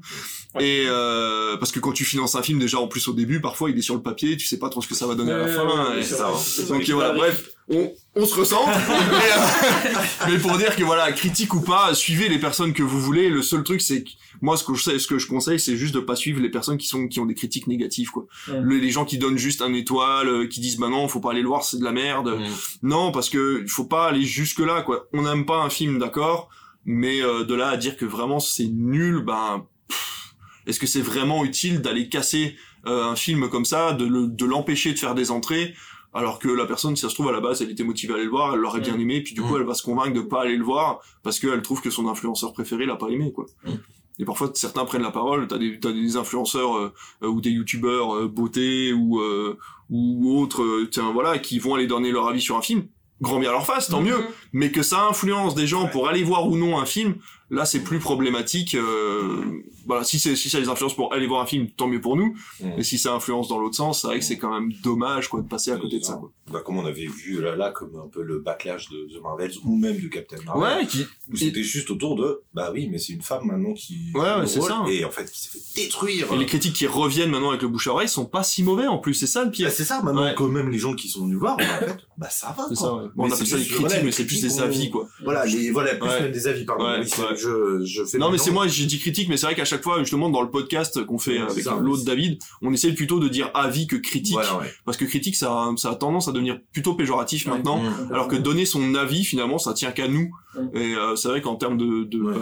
Et euh, parce que quand tu finances un film, déjà en plus au début, parfois il est sur le papier, tu sais pas trop ce que ça va donner à la fin. et-. C'est donc voilà, bref, on, on se ressent. mais, euh, mais pour dire que voilà, critique ou pas, suivez les personnes que vous voulez. Le seul truc, c'est que moi, ce que je sais, ce que je conseille, c'est juste de pas suivre les personnes qui sont qui ont des critiques négatives, quoi. Les gens qui donnent juste un étoile, euh, qui disent bah non, faut pas aller le voir, c'est de la merde. Non, parce que il faut pas aller jusque là, quoi. On n'aime pas un film, d'accord, mais euh, de là à dire que vraiment c'est nul, ben. pff, Est-ce que c'est vraiment utile d'aller casser euh, un film comme ça, de le- de l'empêcher de faire des entrées? Alors que la personne, si ça se trouve à la base, elle était motivée à aller le voir, elle l'aurait bien aimé, puis du coup, Mm. elle va se convaincre de pas aller le voir parce qu'elle trouve que son influenceur préféré l'a pas aimé, quoi. Mm. Et parfois, certains prennent la parole. T'as des, t'as des influenceurs euh, euh, ou des youtubeurs euh, beauté ou euh, ou autres, euh, tiens, voilà, qui vont aller donner leur avis sur un film. Grand bien leur face, tant mieux. Mais que ça influence des gens Ouais. pour aller voir ou non un film, là, c'est plus problématique. euh, voilà, si c'est si ça les influence pour aller voir un film, tant mieux pour nous. Mm. Mais si ça influence dans l'autre sens, c'est vrai que c'est quand même dommage, quoi, de passer à côté de ça. Quoi. Bah, comme on avait vu là, là, comme un peu le backlash de The Marvels ou même de Captain Marvel. Ouais, qui, Où c'était juste autour de, bah oui, mais c'est une femme maintenant qui. Ouais, ouais, le c'est rôle, ça. Et en fait, qui s'est fait détruire. Et les critiques qui reviennent maintenant avec le bouche à oreille sont pas si mauvais en plus, c'est ça le pire. Bah, c'est ça, maintenant Ouais. que même les gens qui sont venus voir, bah, en fait, bah ça va. Quoi. ça, ouais. Bon, on appelle ça des critiques, voilà, mais c'est plus des avis, quoi. Voilà, les, voilà, plus même des avis, pardon. Ouais, je, je fais Non, mais c'est moi, j'ai dit critique, mais c'est vrai qu'à chaque fois, justement, dans le podcast qu'on fait avec l'autre. David, on essaie plutôt de dire avis que critique. Voilà, ouais. Parce que critique, ça, a- ça a tendance à devenir plutôt péjoratif Ouais. maintenant. Mm. Alors que donner son avis, finalement, ça tient qu'à nous. Ouais. Et euh, c'est vrai qu'en termes de, de, Ouais.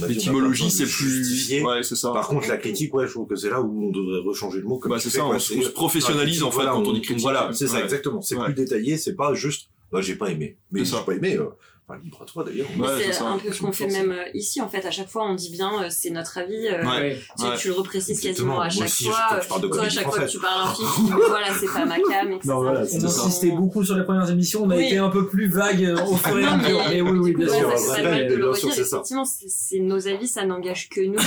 bah, d'étymologie, c'est plus. Ouais, c'est ça. Par contre, la critique, ouais, je trouve que c'est là où on devrait rechanger le mot. Comme Bah, c'est ça, quoi, on se- se professionnalise, en fait, quand on dit critique. Voilà, c'est ça, exactement. C'est plus détaillé, c'est pas juste, bah, j'ai pas aimé. Mais j'ai ça. pas aimé, euh, enfin, libre à toi d'ailleurs. Ouais, c'est un peu ce qu'on fait même euh, ici en fait à chaque fois on dit bien euh, c'est notre avis euh, Ouais. tu, Ouais. tu le reprécises quasiment à chaque aussi, fois quand tu parles de toi à chaque fois que tu parles d'un film voilà c'est pas ma cam etc. Non, voilà, On insisté beaucoup sur les premières émissions, on a Oui. été un peu plus vague euh, au fur et à mesure. mais- oui, oui, bien sûr. Effectivement, c'est c'est nos avis, ça n'engage que nous.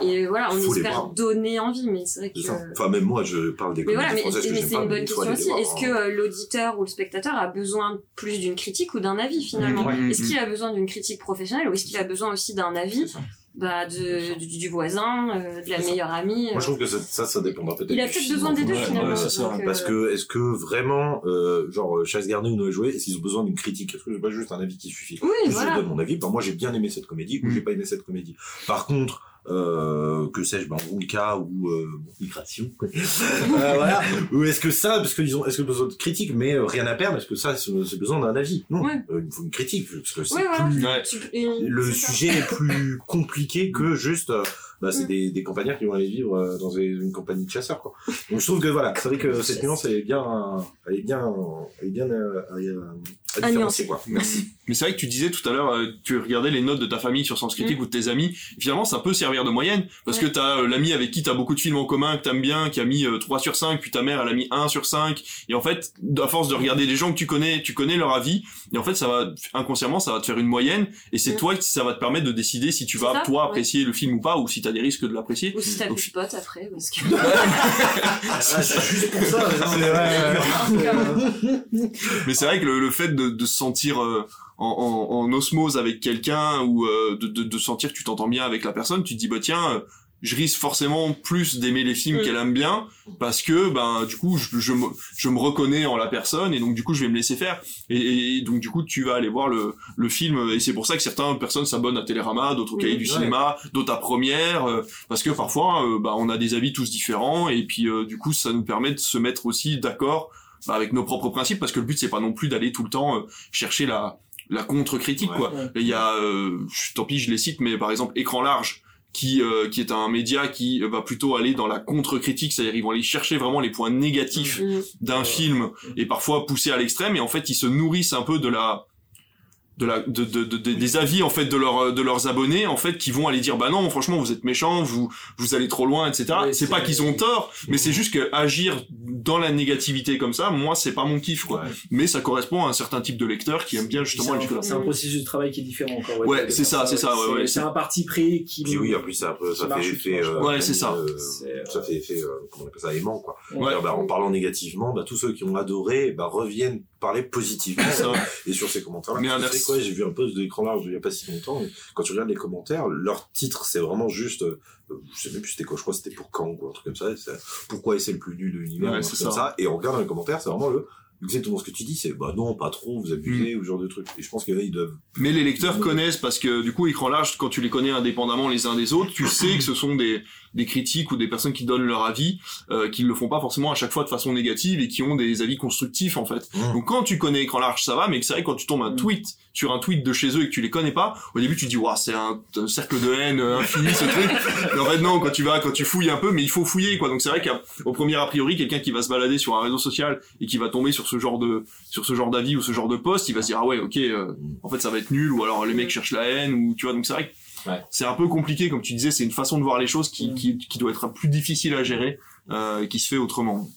Et voilà, on espère donner envie, mais c'est vrai que. Enfin, même moi, je parle des Mais comédies voilà, mais, que c'est une bonne question aussi. Est-ce que hein. euh, l'auditeur ou le spectateur a besoin plus d'une critique ou d'un avis finalement? Ouais. Est-ce qu'il a besoin d'une critique professionnelle ou est-ce qu'il a besoin aussi d'un avis bah, de, du, du voisin, euh, de la meilleure amie Moi, je trouve que ça, ça, ça dépendra peut-être. Il a peut-être besoin des deux Ouais, finalement. ouais, c'est ça. donc, euh, Parce que, est-ce que vraiment, euh, genre, euh, Chasse Garnier ou Noé Jouet, est-ce qu'ils ont besoin d'une critique? Est-ce que c'est pas juste un avis qui suffit? Oui, voilà. Je donne mon avis. Ben, moi, j'ai bien aimé cette comédie ou Mm. j'ai pas aimé cette comédie. Par contre, euh, que sais-je, ben, Wonka ou euh, Migration. euh, voilà. Ou est-ce que ça, parce qu'ils ont, est-ce que besoin de critique, mais euh, rien à perdre, est-ce que ça, c'est besoin d'un avis Non, Ouais. Euh, il faut une critique, parce que c'est Ouais, plus Ouais. Le sujet est plus compliqué que juste euh, bah, c'est Mm. des, des campagnards qui vont aller vivre euh, dans une, une compagnie de chasseurs quoi. Donc je trouve que voilà, c'est vrai que cette nuance elle est bien elle est bien elle est bien euh, à, à, à À différencier nuancer. quoi. Merci. Mais c'est vrai que tu disais tout à l'heure, euh, tu regardais les notes de ta famille sur Sens Critique Mm. ou de tes amis. Finalement, ça peut servir de moyenne parce que Ouais. t'as euh, l'ami avec qui t'as beaucoup de films en commun que t'aimes bien, qui a mis euh, 3 sur 5, puis ta mère elle a mis 1 sur 5. Et en fait, à force de regarder les gens que tu connais, tu connais leur avis. Et en fait, ça va inconsciemment, ça va te faire une moyenne. Et c'est Mm. toi qui ça va te permettre de décider si tu vas ça, toi ouais. apprécier le film ou pas, ou si t'as des risques de l'apprécier. Ou si t'as plus de potes après, parce que. c'est juste pour ça. C'est vrai. Mais c'est vrai que le, le fait de, de se sentir euh, en, en, en osmose avec quelqu'un ou euh, de, de, de sentir que tu t'entends bien avec la personne, tu te dis bah tiens, euh, je risque forcément plus d'aimer les films Mm. qu'elle aime bien parce que ben du coup je, je, me, je me reconnais en la personne et donc du coup je vais me laisser faire et, et donc du coup tu vas aller voir le, le film et c'est pour ça que certaines personnes s'abonnent à Télérama, d'autres au. Cahier du Ouais. cinéma, d'autres à Première euh, parce que parfois euh, bah, on a des avis tous différents et puis euh, du coup ça nous permet de se mettre aussi d'accord bah, avec nos propres principes parce que le but c'est pas non plus d'aller tout le temps euh, chercher la la contre-critique Ouais. quoi. Ouais. Il y a euh, je- tant pis je les cite mais par exemple Écran large qui euh, qui est un média qui va plutôt aller dans la contre-critique, c'est-à-dire ils vont aller chercher vraiment les points négatifs Mm. d'un Ouais. film et parfois pousser à l'extrême et en fait ils se nourrissent un peu de la de la de, de, de- de- des avis en fait de leurs de leurs abonnés en fait qui vont aller dire bah non franchement vous êtes méchants vous vous allez trop loin etc Ouais, c'est pas qu'ils ont tort mais c'est juste que agir dans la négativité comme ça moi c'est pas mon kiff quoi Ouais. mais ça correspond à un certain type de lecteur qui aime bien justement C'est un- jusque là C'est un processus de travail qui est différent encore. Ouais, c'est ça, c'est ça, ouais, ouais, C'est un parti pris qui. Puis oui, en plus, ça, ça Ça fait effet. euh. Ouais, c'est ça. euh, euh, ça fait effet, euh, comment on appelle ça, aimant, quoi. Bah, en parlant négativement, bah, tous ceux qui ont adoré bah, reviennent parler positivement. Ça. et sur ces tu inverse- sais quoi, j'ai vu un post d'écran large il y a pas si longtemps. Quand tu regardes les commentaires, leur titre, c'est vraiment juste. euh, je sais même plus c'était quoi, je crois c'était pour quand ou un truc comme ça. Pourquoi c'est le plus nul de l'univers Ouais, ou ça. ça. Et on regarde dans les commentaires, c'est vraiment le. Exactement ce que tu dis, c'est bah non, pas trop, vous abusez, ou ce genre de truc. Et je pense que là, ils doivent. Mais les lecteurs connaissent parce que du coup, écran large, quand tu les connais indépendamment les uns des autres, tu sais que ce sont des, des critiques ou des personnes qui donnent leur avis, euh, qui le font pas forcément à chaque fois de façon négative et qui ont des avis constructifs en fait. Mmh. Donc quand tu connais écran large, ça va, mais c'est vrai que quand tu tombes un Mm. tweet sur un tweet de chez eux et que tu les connais pas, au début tu te dis waouh c'est un, un cercle de haine euh, infini ce truc. Mais en fait non, quand tu vas, quand tu fouilles un peu, mais il faut fouiller quoi. Donc c'est vrai qu'au premier a priori, quelqu'un qui va se balader sur un réseau social et qui va tomber sur ce genre de sur ce genre d'avis ou ce genre de post, il va se dire ah ouais ok, euh, en fait ça va être nul ou alors les mecs cherchent la haine ou tu vois donc c'est vrai que Ouais. c'est un peu compliqué comme tu disais, c'est une façon de voir les choses qui Mm. qui, qui doit être plus difficile à gérer euh, et qui se fait autrement.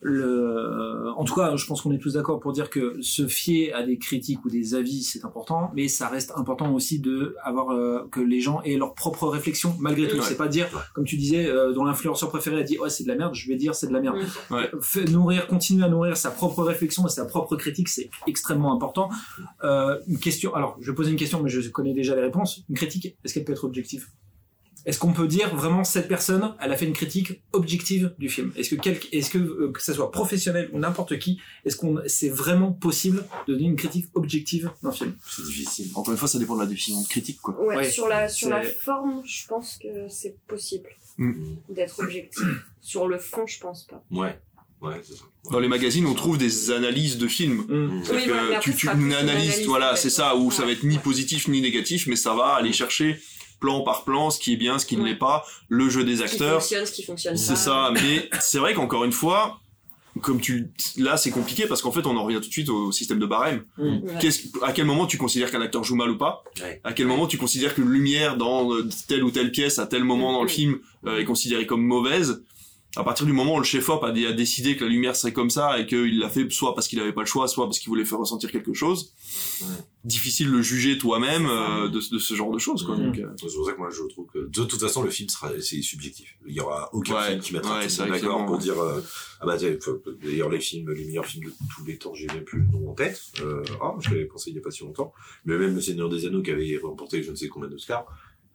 Le, en tout cas, je pense qu'on est tous d'accord pour dire que se fier à des critiques ou des avis, c'est important, mais ça reste important aussi de avoir euh, que les gens aient leur propre réflexion malgré tout. Ouais. C'est pas dire, comme tu disais, euh, dont l'influenceur préféré a dit, ouais, c'est de la merde, je vais dire c'est de la merde. Ouais. Fait- nourrir, continuer à nourrir sa propre réflexion et sa propre critique, c'est extrêmement important. Euh, une question, alors, je vais poser une question, mais je connais déjà les réponses. Une critique, est-ce qu'elle peut être objective? Est-ce qu'on peut dire vraiment cette personne, elle a fait une critique objective du film? Est-ce que quel, est-ce que euh, que ça soit professionnel ou n'importe qui, est-ce qu'on c'est vraiment possible de donner une critique objective d'un film? C'est difficile. Encore une fois, ça dépend de la définition de critique quoi. Ouais, Ouais, sur la sur la forme, je pense que c'est possible Mm. d'être objectif. sur le fond, je pense pas. Ouais. Ouais. Dans les magazines, on trouve des analyses de films. Mmh. Mm. Oui, que tu, tu une analyse, voilà, c'est ça, où ça va être ni positif ni négatif, mais ça va aller chercher plan par plan ce qui est bien, ce qui ne Ouais. l'est pas, le jeu des Ce qui acteurs. fonctionne, ce qui fonctionne pas. C'est ça, mais c'est vrai qu'encore une fois, comme tu, là, c'est compliqué parce qu'en fait, on en revient tout de suite au système de barème. Qu'est-ce, à quel moment tu considères qu'un acteur joue mal ou pas? Ouais. À quel moment tu considères que lumière dans euh, telle ou telle pièce à tel moment dans le film euh, est considérée comme mauvaise? À partir du moment où le chef-op a, dé- a décidé que la lumière serait comme ça et qu'il l'a fait soit parce qu'il avait pas le choix, soit parce qu'il voulait faire ressentir quelque chose, Ouais. difficile de juger toi-même euh, de, de ce genre de choses. Quoi. Mhm. Donc, euh, C'est pour ça que moi je trouve que de toute façon le film sera c'est subjectif. Il y aura aucun Ouais, film qui mettra ouais, tout c'est le d'accord pour ouais. dire euh, ah bah d'ailleurs les films les meilleurs films de tous les temps j'ai même plus le nom en tête. Euh, ah je l'avais pensé il y a pas si longtemps. Mais même le Seigneur des Anneaux qui avait remporté je ne sais combien d'Oscars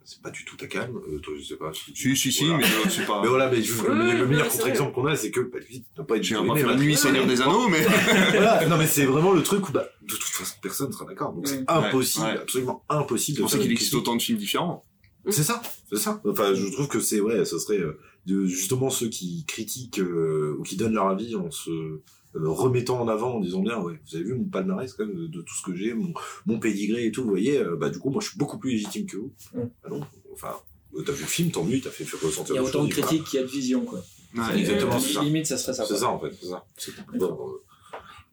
c'est pas du tout ta calme. Euh, toi je sais pas. si, si, si, Voilà. mais euh, c'est pas. Mais voilà, mais je- Oui, le, meilleur contre-exemple qu'on a, c'est que bah, lui, n'a pas été J'ai pas fait la nuit Seigneur des Anneaux, mais voilà, non mais c'est vraiment le truc où bah, de toute façon personne ne sera d'accord. Donc c'est impossible, Ouais. absolument impossible c'est de pour ça qu'il existe critique. autant de films différents. C'est ça, c'est ça. Enfin, je trouve que c'est ouais, ce serait euh, de justement ceux qui critiquent euh, ou qui donnent leur avis en se euh, remettant en avant en disant bien ouais, vous avez vu mon palmarès quand même de, tout ce que j'ai, mon, mon pédigré et tout, vous voyez, euh, bah du coup moi je suis beaucoup plus légitime que vous. Ah non, enfin euh, t'as vu le film, tant mieux, t'as fait, fait ressentir Il y a autant de critiques qu'il y a de vision, quoi. Ouais. Exactement, Euh, c'est ça. Limite, ça serait ça. C'est quoi. ça en fait, c'est ça. Bon, euh,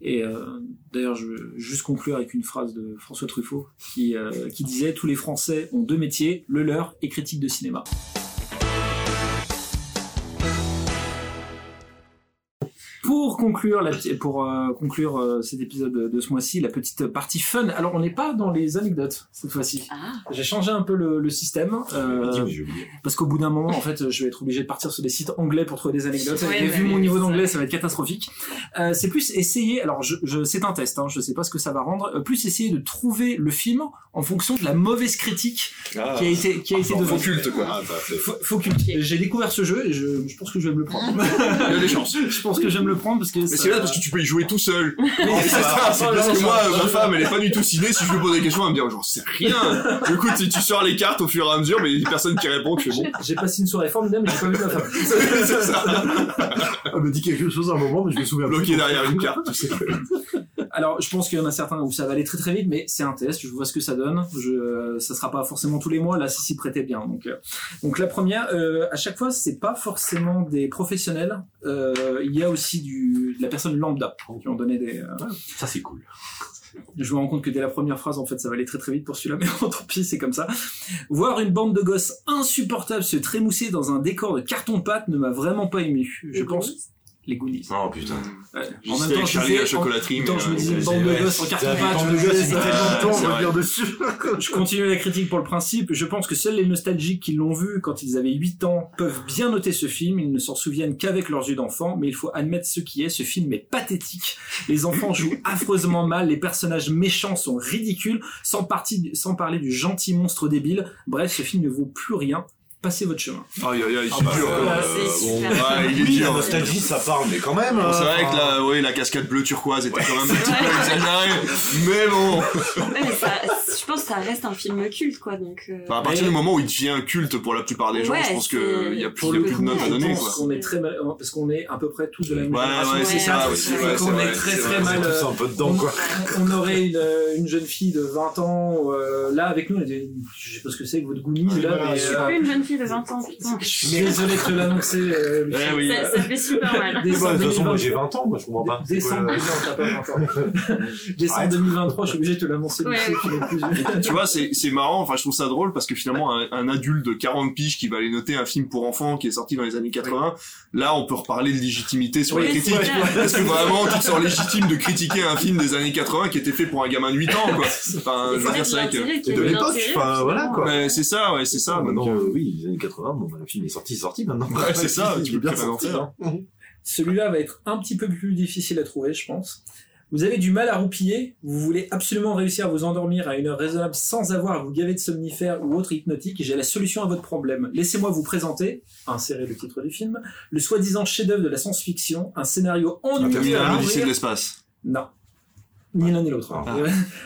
Et euh, d'ailleurs, je veux juste conclure avec une phrase de François Truffaut qui, euh, qui disait Tous les Français ont deux métiers, le leur et critique de cinéma. Pour conclure, la, pour euh, conclure euh, cet épisode de, ce mois-ci, la petite partie fun. Alors, on n'est pas dans les anecdotes cette fois-ci. Ah. J'ai changé un peu le, le système. euh, parce qu'au bout d'un moment, en fait, je vais être obligé de partir sur des sites anglais pour trouver des anecdotes. Ouais, et bah vu mon niveau d'anglais, ça. va être catastrophique. Euh, c'est plus essayer. Alors, je, je, c'est un test. Hein, je sais pas ce que ça va rendre. euh, plus essayer de trouver le film en fonction de la mauvaise critique Ah. qui a été qui a été Faux donnée. culte, quoi. Ah, bah. J'ai découvert ce jeu et je, je pense que je vais me le prendre. Il y a des chances. je pense que je vais me le prendre parce que. Mais c'est bien parce que tu peux y jouer tout seul. C'est ça, c'est parce que moi, ma femme, elle est pas du tout ciné. Si je lui pose des questions, elle me dit, j'en sais rien. Du coup, tu tu sors les cartes au fur et à mesure, mais il y a personne qui répond, tu fais bon. J'ai passé une soirée formidable, mais j'ai pas vu ma femme. C'est ça. Elle me dit quelque chose à un moment, mais je me souviens plus. Bloqué derrière une carte, tu sais. Alors, je pense qu'il y en a certains où ça va aller très très vite, mais c'est un test. Je vois ce que ça donne. Je, ça sera pas forcément tous les mois. Là, si s'y prêtait bien. Donc, euh, donc la première, euh, à chaque fois, c'est pas forcément des professionnels. Euh, il y a aussi du, de la personne lambda qui ont donné des. euh, Ça, c'est cool. je me rends compte que dès la première phrase, en fait, ça va aller très très vite pour celui-là, mais bon, tant pis, c'est comme ça. Voir une bande de gosses insupportables se trémousser dans un décor de carton-pâte ne m'a vraiment pas ému. Je pense les Goonies. Oh putain. Ouais. En même temps, je Charlie la chocolaterie, temps, mais, je me euh, disais bande de gosses je me disais, ça- on va vrai. venir dessus. je continue la critique pour le principe. Je pense que seuls les nostalgiques qui l'ont vu quand ils avaient 8 ans peuvent bien noter ce film. Ils ne s'en souviennent qu'avec leurs yeux d'enfant, mais il faut admettre ce qui est. Ce film est pathétique. Les enfants jouent affreusement mal. Les personnages méchants sont ridicules. Sans, partie, sans parler du gentil monstre débile. Bref, ce film ne vaut plus rien. Passez votre chemin. Aïe, aïe, aïe, Ah c'est bah, dur. euh, quoi. c'est bon, super. ouais, il est Oui, la dur. nostalgie, ça parle, mais quand même. Bon, hein, c'est vrai que la, ouais, la cascade bleue turquoise était quand même un petit peu exagérée, mais bon. Ouais, mais ça, je pense que ça reste un film culte, quoi. Donc, euh, Enfin, à partir Mais- du moment où il devient culte pour la plupart des gens, Ouais, je pense qu'il y a plus, de coup, notes à donner, quoi. qu'on est très mal, parce qu'on est à peu près tous de la même Ouais, génération. ouais, c'est Ouais, ça aussi, ouais, c'est est très très mal. un peu dedans, on, quoi. on- on aurait une, euh, une jeune fille de 20 ans, euh, là avec nous, je sais pas ce que c'est que votre Goonies, Ouais, là, mais je suis euh, plus une jeune fille de 20 ans, putain. je suis désolé de te l'annoncer. Euh, Lucie. Eh oui. Ça, ça fait super mal. Bah, Décembre de toute façon, moi 2023. j'ai 20 ans, moi je comprends pas. Quoi, Décembre, le- non, pas 20 ans. Décembre Arrête. 2023, je suis obligé de te l'annoncer. Ouais, ouais. tu vois, c'est, marrant, enfin, je trouve ça drôle parce que finalement, un, un adulte de 40 piges qui va aller noter un film pour enfants qui est sorti dans les années 80, là, on peut reparler de légitimité sur Oui, la c'est critique. vrai. Parce que vraiment, tu te sens légitime de critiquer un film des années 80 qui était fait pour un gamin de 8 ans, quoi. Enfin, je veux dire, c'est vrai que, de l'époque, enfin, voilà, quoi. mais c'est ça, ouais, c'est ça. donc, Maintenant, euh, oui, les années 80, bon, bah, le film est sorti, sorti maintenant. Ouais, c'est ça, tu peux bien plus rien en sorti. faire. hein. Celui-là va être un petit peu plus difficile à trouver, je pense. Vous avez du mal à roupiller, vous voulez absolument réussir à vous endormir à une heure raisonnable sans avoir à vous gaver de somnifères ou autre hypnotique, j'ai la solution à votre problème. Laissez-moi vous présenter, insérer le titre du film, le soi-disant chef-d'œuvre de la science-fiction, un scénario ennuyeux l'Odyssée de l'espace. Non. Ni l'un ni l'autre. Ah.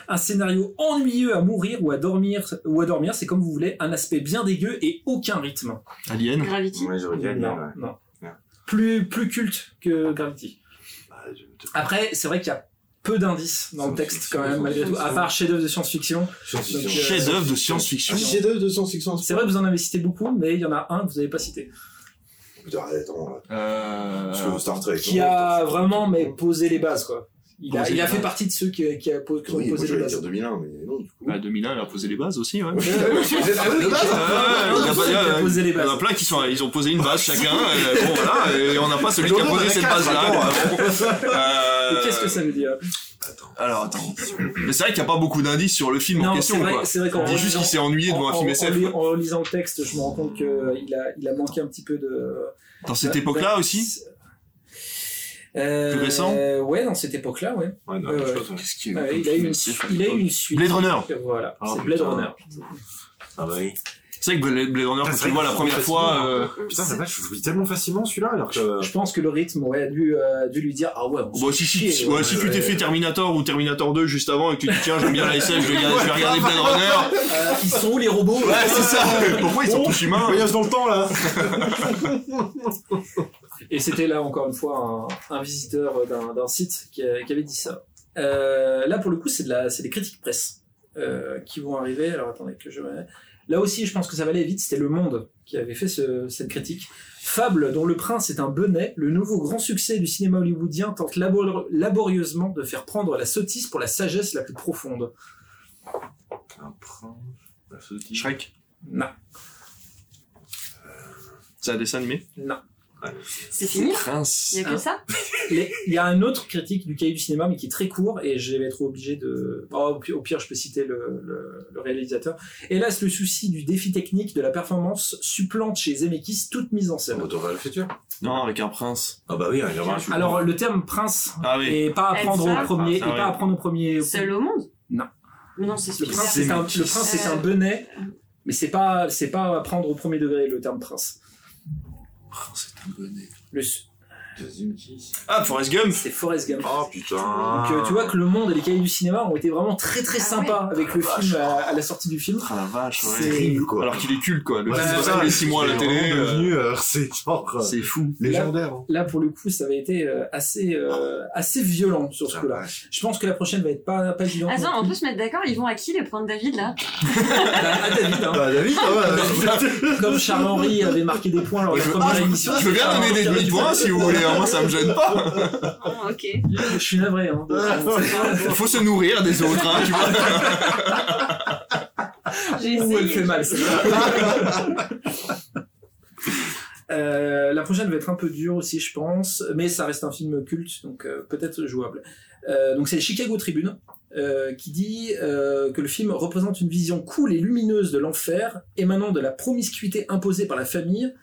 Un scénario ennuyeux à mourir ou à dormir, ou à dormir, c'est comme vous voulez, un aspect bien dégueu et aucun rythme. Alien. Gravity. Ouais, j'aurais dit Alien, Non, ouais. non. Ouais. Plus, plus culte que Gravity. Bah, je- Après, c'est vrai qu'il y a peu d'indices dans le texte quand même, malgré tout, à part chef-d'œuvre de science-fiction. Euh, Chef-d'œuvre de science-fiction. Un chef-d'œuvre de science-fiction. C'est vrai que vous en avez cité beaucoup, mais il y en a un que vous n'avez pas cité. Putain, attends, Euh, Star Trek. Qui a vraiment mais posé les bases, quoi. Il a, il fait partie de ceux qui, qui, a, qui ont Oui, posé les bases. dire 2001, mais non, du coup. Bah, 2001, il a posé les bases aussi, ouais. Ouais, il y a pas- qui a posé les Il y en a plein qui sont, ils ont posé une base chacun, et bon voilà, et on n'a pas celui qui a posé cette base-là. Euh, Qu'est-ce que ça veut dire Alors attends. Mais c'est vrai qu'il n'y a pas beaucoup d'indices sur le film en Non, question, vrai, quoi. c'est vrai qu'en On dit juste qu'il s'est ennuyé devant un film en- SF. en. En lisant le texte, je me rends compte qu'il a, il a manqué un petit peu de. Dans cette époque-là aussi Euh, Plus récent Ouais, dans cette époque-là, ouais. Ouais, non, Ouais, ouais. chose, ouais. Qu'est-ce qu'il y Ouais, eu il, a eu une, su- il a eu une suite. Blade Runner. Voilà, Ah, c'est Blade putain. Runner. Ah bah oui. C'est vrai que Blade Runner, quand c'est tu le vois la première fois, euh, Putain, la vache, je l'oublie tellement facilement celui-là, alors que. Je pense que le rythme ouais, a dû, euh, dû lui dire Ah ouais, on Bon, si, si, ouais, ouais. si tu t'es fait Terminator ou Terminator 2 juste avant et que tu dis tiens j'aime bien la SF, je vais, regarder- je vais regarder Blade Runner. Euh, ils sont où les robots? Ouais c'est ça. Pourquoi ils sont tous humains Voyage dans le temps, là Et c'était là encore une fois un, un visiteur d'un d'un site qui, a- qui avait dit ça. Euh, là pour le coup c'est de la, c'est des critiques presse euh, qui vont arriver. Alors attendez que je Là aussi, je pense que ça va aller vite. C'était Le Monde qui avait fait ce- cette critique. Fable dont le prince est un benet, le nouveau grand succès du cinéma hollywoodien tente labor- laborieusement de faire prendre la sottise pour la sagesse la plus profonde. Un prince. la sottise. Shrek. Non, C'est un dessin animé? non. C'est fini Prince. Il y a que Hein ça Il y a un autre critique du cahier du cinéma, mais qui est très court, et je vais être obligé de... oh, au pire- je peux citer le, le- le réalisateur. Hélas, le souci du défi technique de la performance supplante chez Zemeckis toute mise en scène. Retour vers le futur. Non, avec un prince. Ah bah oui, il y aura un. Alors, le terme prince Ah oui. est pas à Elle prendre ça au premier, Ah oui. pas à prendre au premier. Seul au monde Non. Mais non, c'est Le prince, c'est un, le prince, c'est un Euh, benet, mais c'est pas, c'est pas à prendre au premier degré le terme prince. Prince est un bonnet. Ah, Forrest Gump. c'est Forrest Gump. Oh putain. Donc, euh, tu vois que le monde et les cahiers du cinéma ont été vraiment très très Ah sympas avec le vache. film à, à la sortie du film. Ah la vache, C'est- ouais. terrible quoi. Alors qu'il est culte, quoi. Le Ouais, film ça, les 6 mois à la télé. euh, euh, c'est genre. euh, C'est fou. légendaire. hein. Là, pour le coup, ça avait été euh, assez, euh, assez violent sur ce Ah, coup-là. Je pense que la prochaine va être pas, pas évidente. Attends, non on peut se mettre d'accord, ils vont à qui les points de David là? À David, hein. Ah, David, ah ouais. Comme Charles-Henri avait marqué des points lors de la Je- première ah, émission. Je veux bien donner des demi-points avait- si vous voulez, moi ça me gêne pas. Oh, ok. Je suis navré. Hein. Il faut se nourrir des autres, hein, tu vois. J'ai Ouh, elle essayé. fait mal, celle-là. Euh, la prochaine va être un peu dure aussi, je pense, mais ça reste un film culte, donc euh, peut-être jouable. Euh, donc c'est Chicago Tribune euh, qui dit euh, que le film représente une vision cool et lumineuse de l'enfer, émanant de la promiscuité imposée par la famille,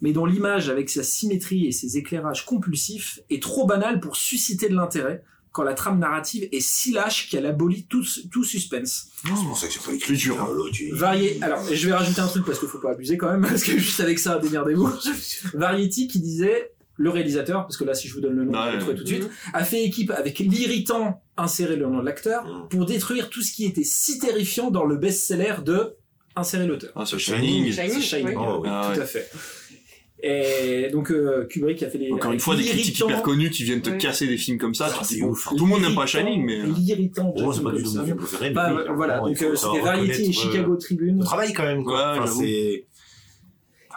mais dont l'image, avec sa symétrie et ses éclairages compulsifs, est trop banale pour susciter de l'intérêt, quand la trame narrative est si lâche qu'elle abolit tout, tout suspense. C'est pour ça que j'ai pas écrit dur, hein. Varié. Alors, je vais rajouter un truc parce qu'il faut pas abuser quand même, parce que juste avec ça, démerdez-vous. Variety qui disait, le réalisateur, parce que là, si je vous donne le nom, vous le trouver tout de suite, Mhm. a fait équipe avec l'irritant insérer le nom de l'acteur Mhm. pour détruire tout ce qui était si terrifiant dans le best-seller de insérer l'auteur. Ah, c'est Shining. C'est Shining, Shining. oui. Oh, oui. Ah, Tout ouais. à fait. Et donc euh, Kubrick a fait les. Encore une fois, des critiques hyper connus qui viennent te Ouais. casser des films comme ça. Ah, c'est ouf, tout le monde n'aime pas Shining, mais. euh, L'irritant. Oh, c'est pas du tout mon film préféré. Bah, voilà, donc euh, c'était Variety et Chicago Tribune. Le travail quand même, quoi. Ouais, Enfin.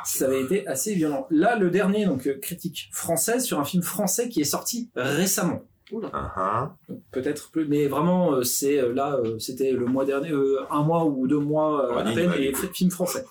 Ça avait été assez violent. Là, le dernier, donc critique française sur un film français qui est sorti récemment. Ah, ah. Donc, Peut-être plus, mais vraiment, c'est là, c'était le mois dernier, euh, un mois ou deux mois Ouais, à peine, et film français.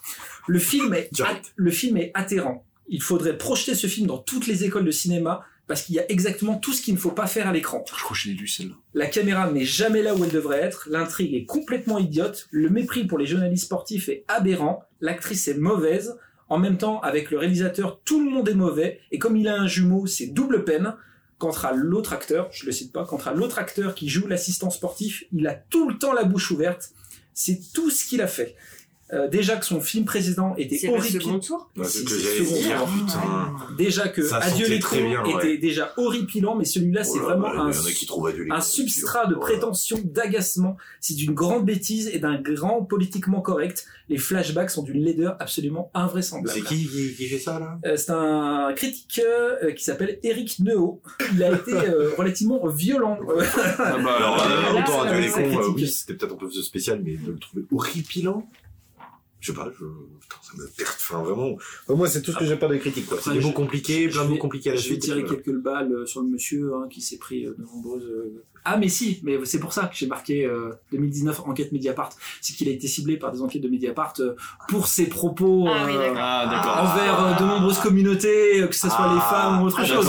Le film est, le film est atterrant. Il faudrait projeter ce film dans toutes les écoles de cinéma parce qu'il y a exactement tout ce qu'il ne faut pas faire à l'écran. Je crois que je l'ai lu celle-là. La caméra n'est jamais là où elle devrait être, l'intrigue est complètement idiote, le mépris pour les journalistes sportifs est aberrant, l'actrice est mauvaise, en même temps avec le réalisateur tout le monde est mauvais, et comme il a un jumeau c'est double peine. Quant à l'autre acteur, je le cite pas, quant à l'autre acteur qui joue l'assistant sportif, il a tout le temps la bouche ouverte, c'est tout ce qu'il a fait. Euh, déjà que son film précédent était C'est le horrible. second tour c'est que c'est dire. Déjà que Ça Adieu les cons bien, était ouais. déjà horripilant, mais celui-là c'est Oh là vraiment là, un un substrat c'est de prétention, d'agacement. C'est d'une grande bêtise et d'un grand politiquement correct. Les flashbacks sont d'une laideur absolument invraisemblable. C'est qui, qui qui fait ça, là? Euh, C'est un critique euh, qui s'appelle Eric Neho. Il a été euh, relativement violent. Ah bah, Alors, euh, là, autant Adieu les cons, euh, oui, c'était peut-être un peu spécial, mais de le trouver horripilant. Je sais pas, je... Putain, ça me perd. Enfin, vraiment. Enfin, moi, c'est tout ce que j'ai pas de critique, quoi. C'est des mots compliqués, plein de mots compliqués à la Je vais suite. tirer euh, quelques balles euh, sur le monsieur hein, qui s'est pris euh, de nombreuses. Ah mais si, mais c'est pour ça que j'ai marqué euh, 2019 enquête Mediapart, c'est qu'il a été ciblé par des enquêtes de Mediapart pour ses propos Ah oui, euh. Ah, envers de nombreuses communautés, euh, que ce soit Ah. les femmes ou autre Ah, chose.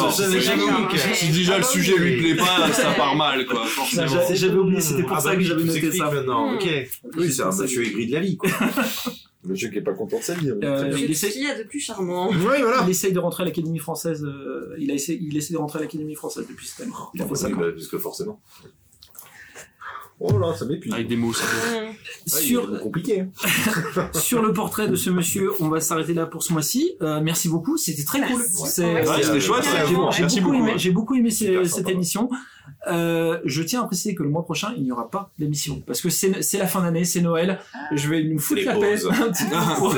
Si déjà le sujet lui plaît pas, ça part mal, quoi, forcément. J'avais- j'avais oublié, c'était pour Ah ça bah que j'avais noté ça. maintenant, ok. Oui, c'est un monsieur aigri de la vie, quoi. monsieur qui est pas content de sa vie. hein. Euh, il essaie- y a de plus charmant. Oui, voilà. Il essaye de rentrer à l'Académie française. euh, il a essayé, il essaie de rentrer à l'Académie française depuis cette année. Il a fait Oui, 5 ans. bah, parce que forcément. Oh là, ça m'épuise. Avec des mots, ça. Mmh. Ah, il Sur, compliqué. hein. sur le portrait de ce monsieur, on va s'arrêter là pour ce mois-ci. Euh, merci beaucoup, c'était très cool. Merci. C'est- Ouais, Ouais, c'était chouette, ouais. J'ai Merci beaucoup, beaucoup, aimé, hein. j'ai beaucoup aimé ces- Super cette sympa. émission. Euh, je tiens à préciser que le mois prochain, il n'y aura pas d'émission parce que c'est c'est la fin d'année, c'est Noël. Je vais nous foutre la paix pour- C'est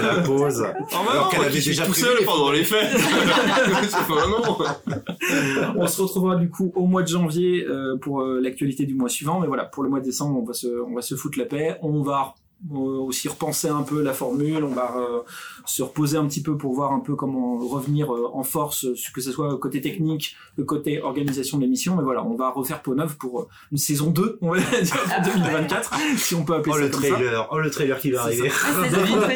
la pause. Alors, Alors qu'elle avait déjà tout seul pendant les fêtes. C'est pas non. On se retrouvera du coup au mois de janvier euh, pour euh, l'actualité du mois suivant. Mais voilà, pour le mois de décembre, on va se, on va se foutre la paix. On va euh, aussi repenser un peu la formule, on va euh, se reposer un petit peu pour voir un peu comment revenir euh, en force, euh, que ce soit côté technique, le côté organisation de l'émission. Mais voilà, on va refaire peau neuve pour euh, une saison 2, on va dire, Ah, pour 2024, si on peut appeler Oh ça le comme ça. trailer, oh le trailer qui va arriver. Ah, peut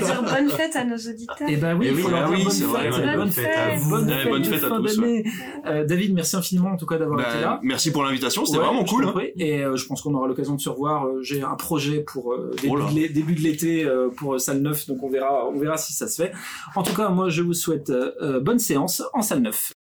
dire bonne fête à nos auditeurs. Eh ben oui, Eh oui, ah oui, bonne c'est vrai, fête, ouais. bonne fête à vous, Ouais, bonne bonne fête fête de à tous, d'année. Euh, David, merci infiniment en tout cas d'avoir été Bah, là. merci pour l'invitation, c'était Ouais, vraiment cool. hein. Et euh, je pense qu'on aura l'occasion de se revoir. J'ai un projet pour euh, début, Oh de début de l'été euh, pour salle 9, donc on verra, on verra si ça se En tout cas, moi je vous souhaite euh, euh, bonne séance en salle 9.